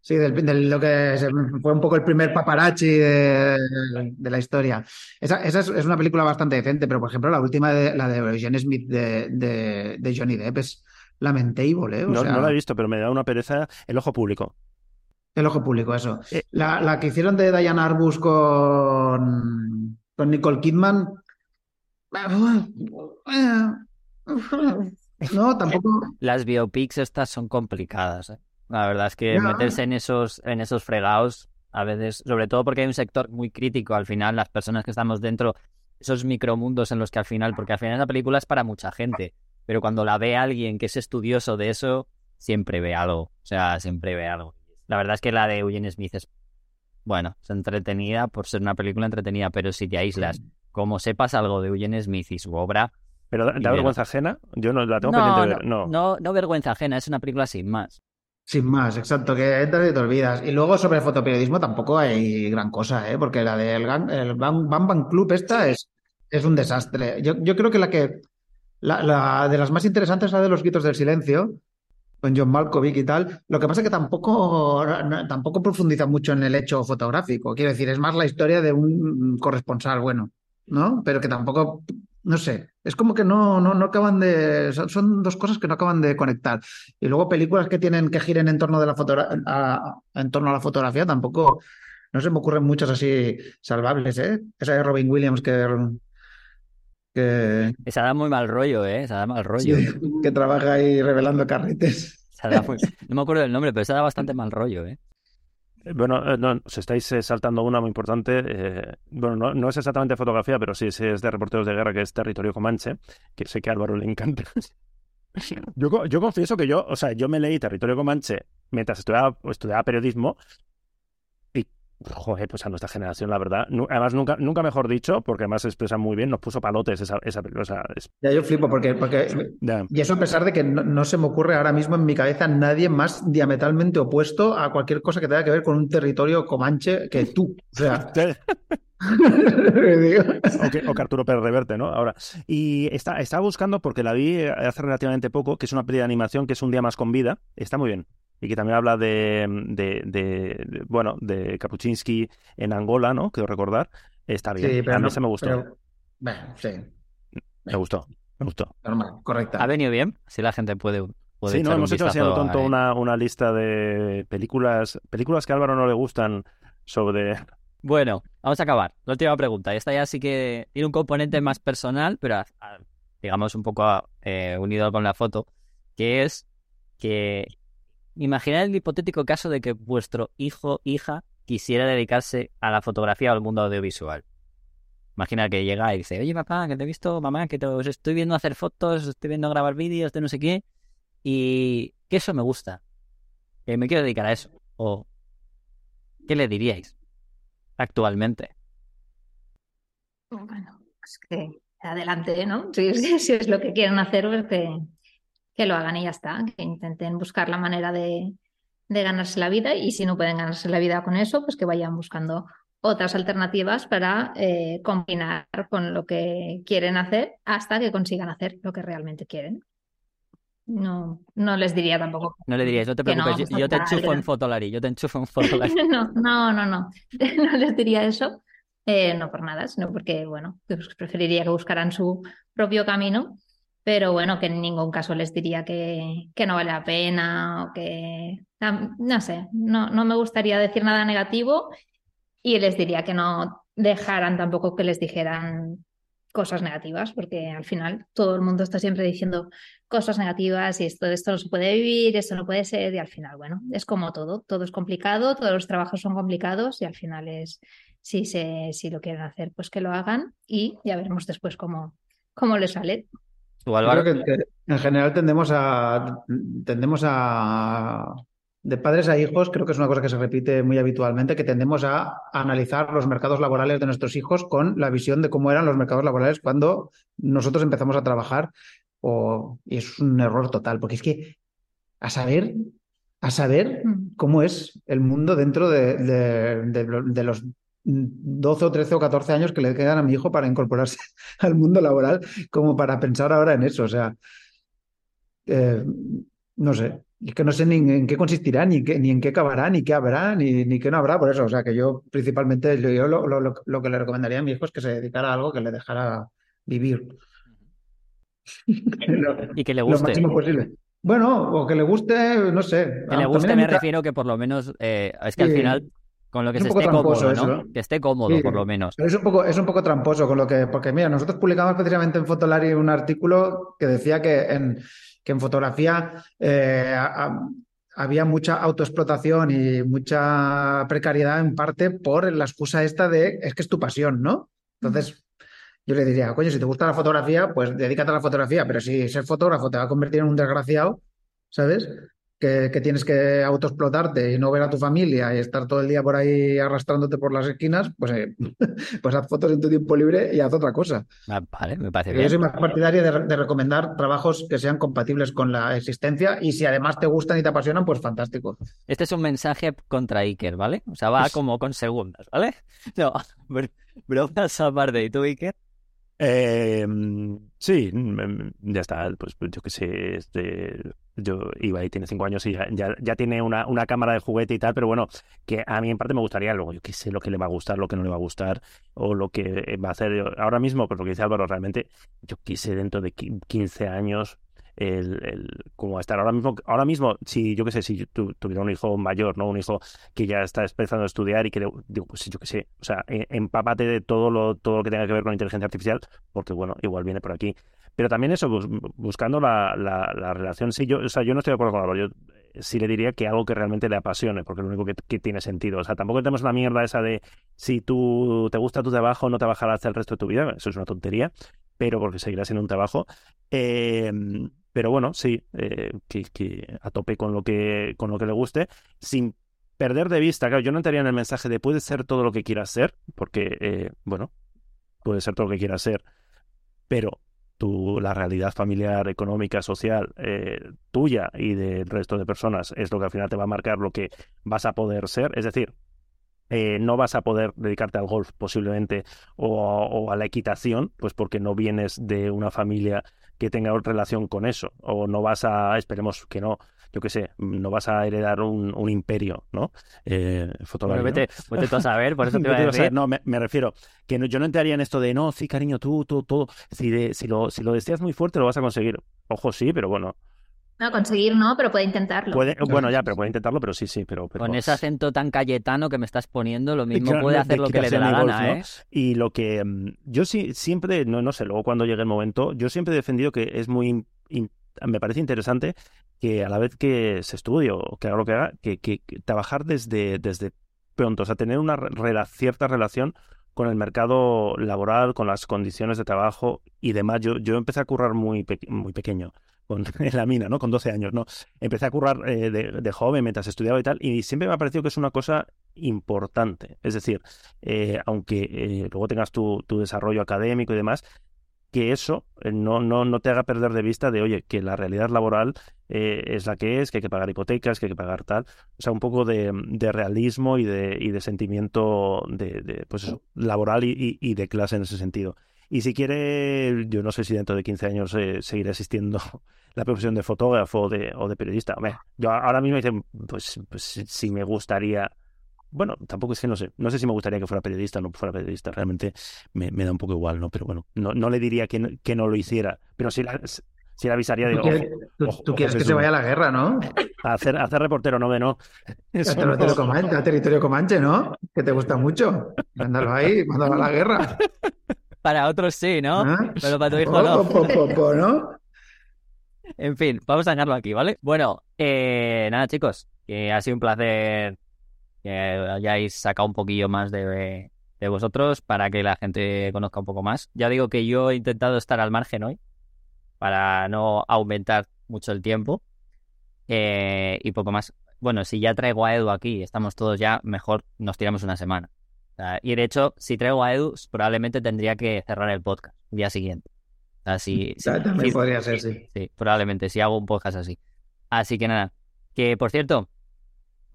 sí, del- lo que fue un poco el primer paparazzi de, de la historia. Esa, esa es, es una película bastante decente, pero por ejemplo la última, de, la de Eugene Smith de, de, de Johnny Depp es lamentable, ¿eh? O No, sea, no la he visto, pero me da una pereza el ojo público. El ojo público, eso. Eh. La, la que hicieron de Diane Arbus con, con Nicole Kidman. No, tampoco. Las biopics estas son complicadas. ¿eh? La verdad es que meterse en esos, en esos fregados, a veces, sobre todo porque hay un sector muy crítico al final, las personas que estamos dentro, esos micromundos en los que al final, porque al final la película es para mucha gente, pero cuando la ve alguien que es estudioso de eso, siempre ve algo. O sea, siempre ve algo. La verdad es que la de Eugene Smith es, bueno, es entretenida por ser una película entretenida, pero si te aíslas, como sepas algo de Eugene Smith y su obra, Pero da, vergüenza ajena. Yo no la tengo pendiente de ver. No. no, no vergüenza ajena, es una película sin más. Sin más, exacto, que entras y te olvidas. Y luego sobre fotoperiodismo tampoco hay gran cosa, ¿eh? Porque la del Gang- el Bang Bang Bang Club esta es, es un desastre. Yo, yo creo que la que la, la de las más interesantes es la de los gritos del silencio, con John Malkovich y tal. Lo que pasa es que tampoco, no- tampoco profundiza mucho en el hecho fotográfico. Quiero decir, es más la historia de un corresponsal bueno, ¿no? Pero que tampoco, no sé, es como que no, no, no acaban de. Son, dos cosas que no acaban de conectar. Y luego películas que tienen que giren en torno de la fotogra- a, en torno a la fotografía tampoco. No se me ocurren muchas así salvables, ¿eh? Esa de Robin Williams que, que, Esa da muy mal rollo, ¿eh? Esa da mal rollo. que trabaja ahí revelando carretes. Muy- No me acuerdo del nombre, pero esa da bastante mal rollo, ¿eh? Eh, Bueno, eh, no, os estáis eh, saltando una muy importante. eh, bueno, no, no es exactamente fotografía, pero sí, sí es de reporteros de guerra, que es Territorio Comanche, que sé que a Álvaro le encanta. Yo, co- yo confieso que yo, o sea, yo me leí Territorio Comanche mientras estudiaba, estudiaba periodismo joder, pues a nuestra generación, la verdad, además nunca, nunca mejor dicho, porque además se expresa muy bien, nos puso palotes esa, esa película. o sea, es- Ya yo flipo porque, porque y eso a pesar de que no, no se me ocurre ahora mismo en mi cabeza nadie más diametralmente opuesto a cualquier cosa que tenga que ver con un territorio comanche que tú. O sea, O que, o que Arturo Pérez Reverte, ¿no? Ahora. Y está, estaba buscando, porque la vi hace relativamente poco, que es una peli de animación que es Un día más con vida. Está muy bien. Y que también habla de, de, de- de- bueno, de Kapuczynski en Angola, ¿no? Quiero recordar. Está bien. sí, pero a mí no- se me gustó. pero- bueno, sí, Me gustó. Me gustó. normal, correcta. ¿Ha venido bien? Si la gente puede, puede Sí, no, hemos hecho a vistazo tonto a- una, una lista de películas, películas que a Álvaro no le gustan sobre... Bueno, vamos a acabar. La última pregunta. Esta ya sí que tiene un componente más personal, pero a- a- digamos un poco eh, unido con la foto, que es que imaginad el hipotético caso de que vuestro hijo hija quisiera dedicarse a la fotografía o al mundo audiovisual. Imagina que llega y dice, oye papá, que te he visto, mamá, que te estoy viendo hacer fotos, os estoy viendo grabar vídeos de no sé qué, y que eso me gusta, que me quiero dedicar a eso. O, ¿qué le diríais actualmente? Bueno, pues que adelante, ¿no? Si- si es lo que quieren hacer, pues que, que lo hagan y ya está. Que intenten buscar la manera de, de ganarse la vida y si no pueden ganarse la vida con eso, pues que vayan buscando otras alternativas para eh, combinar con lo que quieren hacer hasta que consigan hacer lo que realmente quieren. No, no les diría tampoco. No le diríais, no te no, preocupes, yo, pues yo te enchufo en Fotolari, yo te enchufo en Fotolari. No, no, no, no. No les diría eso. eh, no por nada, sino porque, bueno, pues preferiría que buscaran su propio camino. Pero bueno, que en ningún caso les diría que, que no vale la pena o que. No sé, no, no me gustaría decir nada negativo y les diría que no dejaran tampoco que les dijeran cosas negativas, porque al final todo el mundo está siempre diciendo cosas negativas y esto, esto no se puede vivir, esto no puede ser, y al final, bueno, es como todo, todo es complicado, todos los trabajos son complicados y al final es, si, se, si lo quieren hacer, pues que lo hagan y ya veremos después cómo, cómo les sale. ¿Tú, Yo Álvaro? creo que, en general tendemos a, tendemos a, de padres a hijos, creo que es una cosa que se repite muy habitualmente, que tendemos a analizar los mercados laborales de nuestros hijos con la visión de cómo eran los mercados laborales cuando nosotros empezamos a trabajar. O, y es un error total, porque es que a saber, a saber Mm. cómo es el mundo dentro de, de- de los 12 o 13 o 14 años que le quedan a mi hijo para incorporarse al mundo laboral, como para pensar ahora en eso. O sea, eh, no sé, es que no sé ni en qué consistirá, ni, qué- ni en qué acabará, ni qué habrá, ni, ni qué no habrá. Por eso, o sea, que yo principalmente yo, yo lo, lo- lo- lo que le recomendaría a mi hijo es que se dedicara a algo que le dejara vivir. Lo- Y que le lo guste. máximo posible. Bueno, o que le guste, no sé. Que le Ah, guste me refiero que por lo menos, eh, es que al final, con lo que Es se esté cómodo, eso, ¿no? ¿no? Que esté cómodo, Sí. por lo menos. Pero es un poco, es un poco tramposo con lo que, porque mira, nosotros publicamos precisamente en Fotolari un artículo que decía que en, que en fotografía eh, a- a- había mucha autoexplotación y mucha precariedad en parte por la excusa esta de es que es tu pasión, ¿no? Entonces, yo le diría, coño, si te gusta la fotografía, pues dedícate a la fotografía, pero si ser fotógrafo te va a convertir en un desgraciado, ¿sabes? Que, que tienes que autoexplotarte y no ver a tu familia y estar todo el día por ahí arrastrándote por las esquinas, pues, eh, pues haz fotos en tu tiempo libre y haz otra cosa. Ah, Vale, me parece Yo bien. soy más partidario de, de recomendar trabajos que sean compatibles con la existencia y si además te gustan y te apasionan, pues fantástico. Este es un mensaje contra Iker, ¿vale? O sea, va como con segundas, ¿vale? No, br- bromas aparte. ¿Y tú, Iker? Eh, sí, mm, ya está. Pues, pues yo qué sé, este, yo Ibai tiene cinco años y ya, ya, tiene una, una cámara de juguete y tal, pero bueno, que a mí en parte me gustaría luego, yo qué sé, lo que le va a gustar, lo que no le va a gustar, o lo que va a hacer ahora mismo, pues lo que dice Álvaro, realmente, yo qué sé, dentro de qui- 15 años, el, el, a estar ahora mismo, ahora mismo, si yo qué sé, si tu- tuviera un hijo mayor, ¿no? Un hijo que ya está empezando a estudiar y que, digo, pues yo qué sé, o sea, eh, empápate de todo lo, todo lo que tenga que ver con inteligencia artificial, porque bueno, igual viene por aquí. Pero también eso, bus- buscando la, la, la relación, sí, yo, o sea, yo no estoy de acuerdo con Álvaro, yo sí le diría que algo que realmente le apasione, porque es lo único que, tiene sentido. O sea, tampoco tenemos la mierda esa de si tú te gusta tu trabajo, no trabajarás el resto de tu vida, eso es una tontería, pero porque seguirá siendo un trabajo. Eh, pero bueno, sí, eh, que, que a tope con lo que, con lo que le guste, sin perder de vista, claro, yo no entraría en el mensaje de puedes ser todo lo que quieras ser, porque, eh, bueno, puede ser todo lo que quieras ser, pero tu, la realidad familiar, económica, social, eh, tuya y del resto de personas es lo que al final te va a marcar lo que vas a poder ser. Es decir, eh, no vas a poder dedicarte al golf posiblemente o, o a la equitación, pues porque no vienes de una familia que tenga relación con eso, o no vas a, esperemos que no, yo qué sé, no vas a heredar un, un imperio, ¿no? Eh, Bueno, fotográfico, ¿no? vete, vete tú a saber, por eso te iba a saber. decir. No, me, me refiero que no- yo no entraría en esto de no, sí, cariño, tú, tú, todo. Si, de- si, lo, si lo deseas muy fuerte, lo vas a conseguir. Ojo, sí, pero bueno. No, conseguir no, pero puede intentarlo. Puede, bueno, ya, pero puede intentarlo, pero sí, sí, pero. pero Con ese acento tan cayetano que me estás poniendo, lo mismo Claro, puede de hacer lo que le dé la gana, golf, ¿eh? ¿no? Y lo que mm, yo sí siempre, no, no sé, luego cuando llegue el momento, yo siempre he defendido que es muy, in- in- me parece interesante que a la vez que se estudie o que haga lo que haga, que, trabajar desde, desde pronto, o sea, tener una cierta relación con el mercado laboral, con las condiciones de trabajo y demás. Yo, yo empecé a currar muy, muy pequeño. Con, en la mina, ¿no? Con 12 años, ¿no? Empecé a currar eh, de, de joven mientras estudiaba y tal, y siempre me ha parecido que es una cosa importante. Es decir, eh, aunque eh, luego tengas tu, tu desarrollo académico y demás, que eso eh, no, no, no te haga perder de vista de, oye, que la realidad laboral eh, es la que es, que hay que pagar hipotecas, que hay que pagar tal. O sea, un poco de, de realismo y de, y de sentimiento de, de, pues eso, laboral y, y- y de clase en ese sentido. Y si quiere, yo no sé si dentro de 15 años eh, seguirá existiendo la profesión de fotógrafo o de, o de periodista. Hombre, yo ahora mismo dicen, pues, pues si me gustaría bueno, tampoco es que no sé. No sé si me gustaría que fuera periodista o no fuera periodista. Realmente me, me da un poco igual, ¿no? Pero bueno, no, no le diría que no, que no lo hiciera. Pero sí, la, sí le avisaría de, Tú ojo, quieres, tú- ojo, tú ojo quieres que se vaya a la guerra, ¿no? a hacer, a hacer reportero, no, que no. Eso A no. territorio Comanche, a territorio Comanche, ¿no? Que te gusta mucho. Mándalo ahí, mándalo a la guerra. Para otros sí, ¿no? ¿Ah? Pero para tu hijo Po, no. po, po, po, ¿no? En fin, vamos a dejarlo aquí, ¿vale? Bueno, eh, nada, chicos, que ha sido un placer que hayáis sacado un poquillo más de, de vosotros para que la gente conozca un poco más. Ya digo que yo he intentado estar al margen hoy para no aumentar mucho el tiempo eh, y poco más. Bueno, si ya traigo a Edu aquí, estamos todos ya, mejor nos tiramos una semana. O sea, y de hecho, si traigo a Edu, probablemente tendría que cerrar el podcast el día siguiente. O sea, si- si- Ta- También si- podría ser, sí. Sí, probablemente, si hago un podcast así. Así que nada, que por cierto,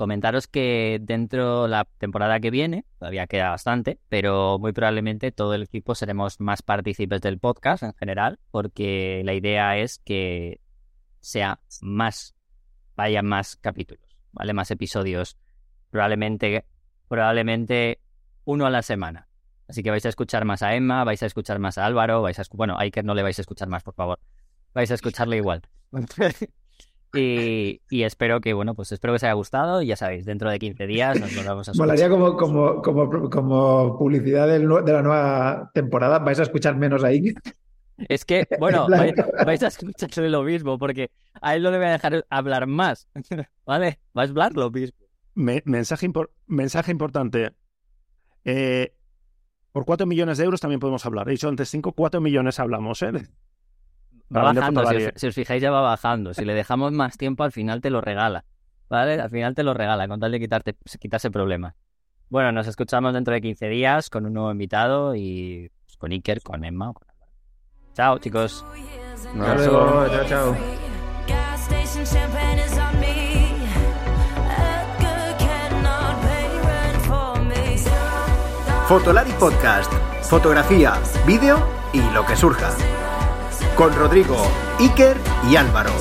comentaros que dentro la temporada que viene, todavía queda bastante, pero muy probablemente todo el equipo seremos más partícipes del podcast en general, porque la idea es que sea más, vaya más capítulos, ¿vale? Más episodios, probablemente, probablemente uno a la semana. Así que vais a escuchar más a Emma, vais a escuchar más a Álvaro, vais a bueno, a Iker no le vais a escuchar más, por favor. Vais a escucharle igual. y, y espero que, bueno, pues espero que os haya gustado y ya sabéis, dentro de 15 días nos volvemos a escuchar. Molaría como, como, como, como publicidad del de la nueva temporada. Vais a escuchar menos ahí. Es que, bueno, vais, vais a escuchar lo mismo, porque a él no le voy a dejar hablar más. ¿Vale? Va a hablar lo mismo. Me- mensaje, impor- mensaje importante. Eh, por 4 millones de euros también podemos hablar. He dicho antes 5, 4 millones hablamos, ¿eh? Va bajando, si os, Fotolari. si os fijáis ya va bajando. Si le dejamos más tiempo, al final te lo regala. ¿Vale? Al final te lo regala, con tal de quitarte, quitarse problemas. Bueno, nos escuchamos dentro de 15 días con un nuevo invitado y pues, con Iker, con Emma. Chao, chicos. Hasta luego, chao, chao. Fotolari Podcast. Fotografía, vídeo y lo que surja. Con Rodrigo, Iker y Álvaro.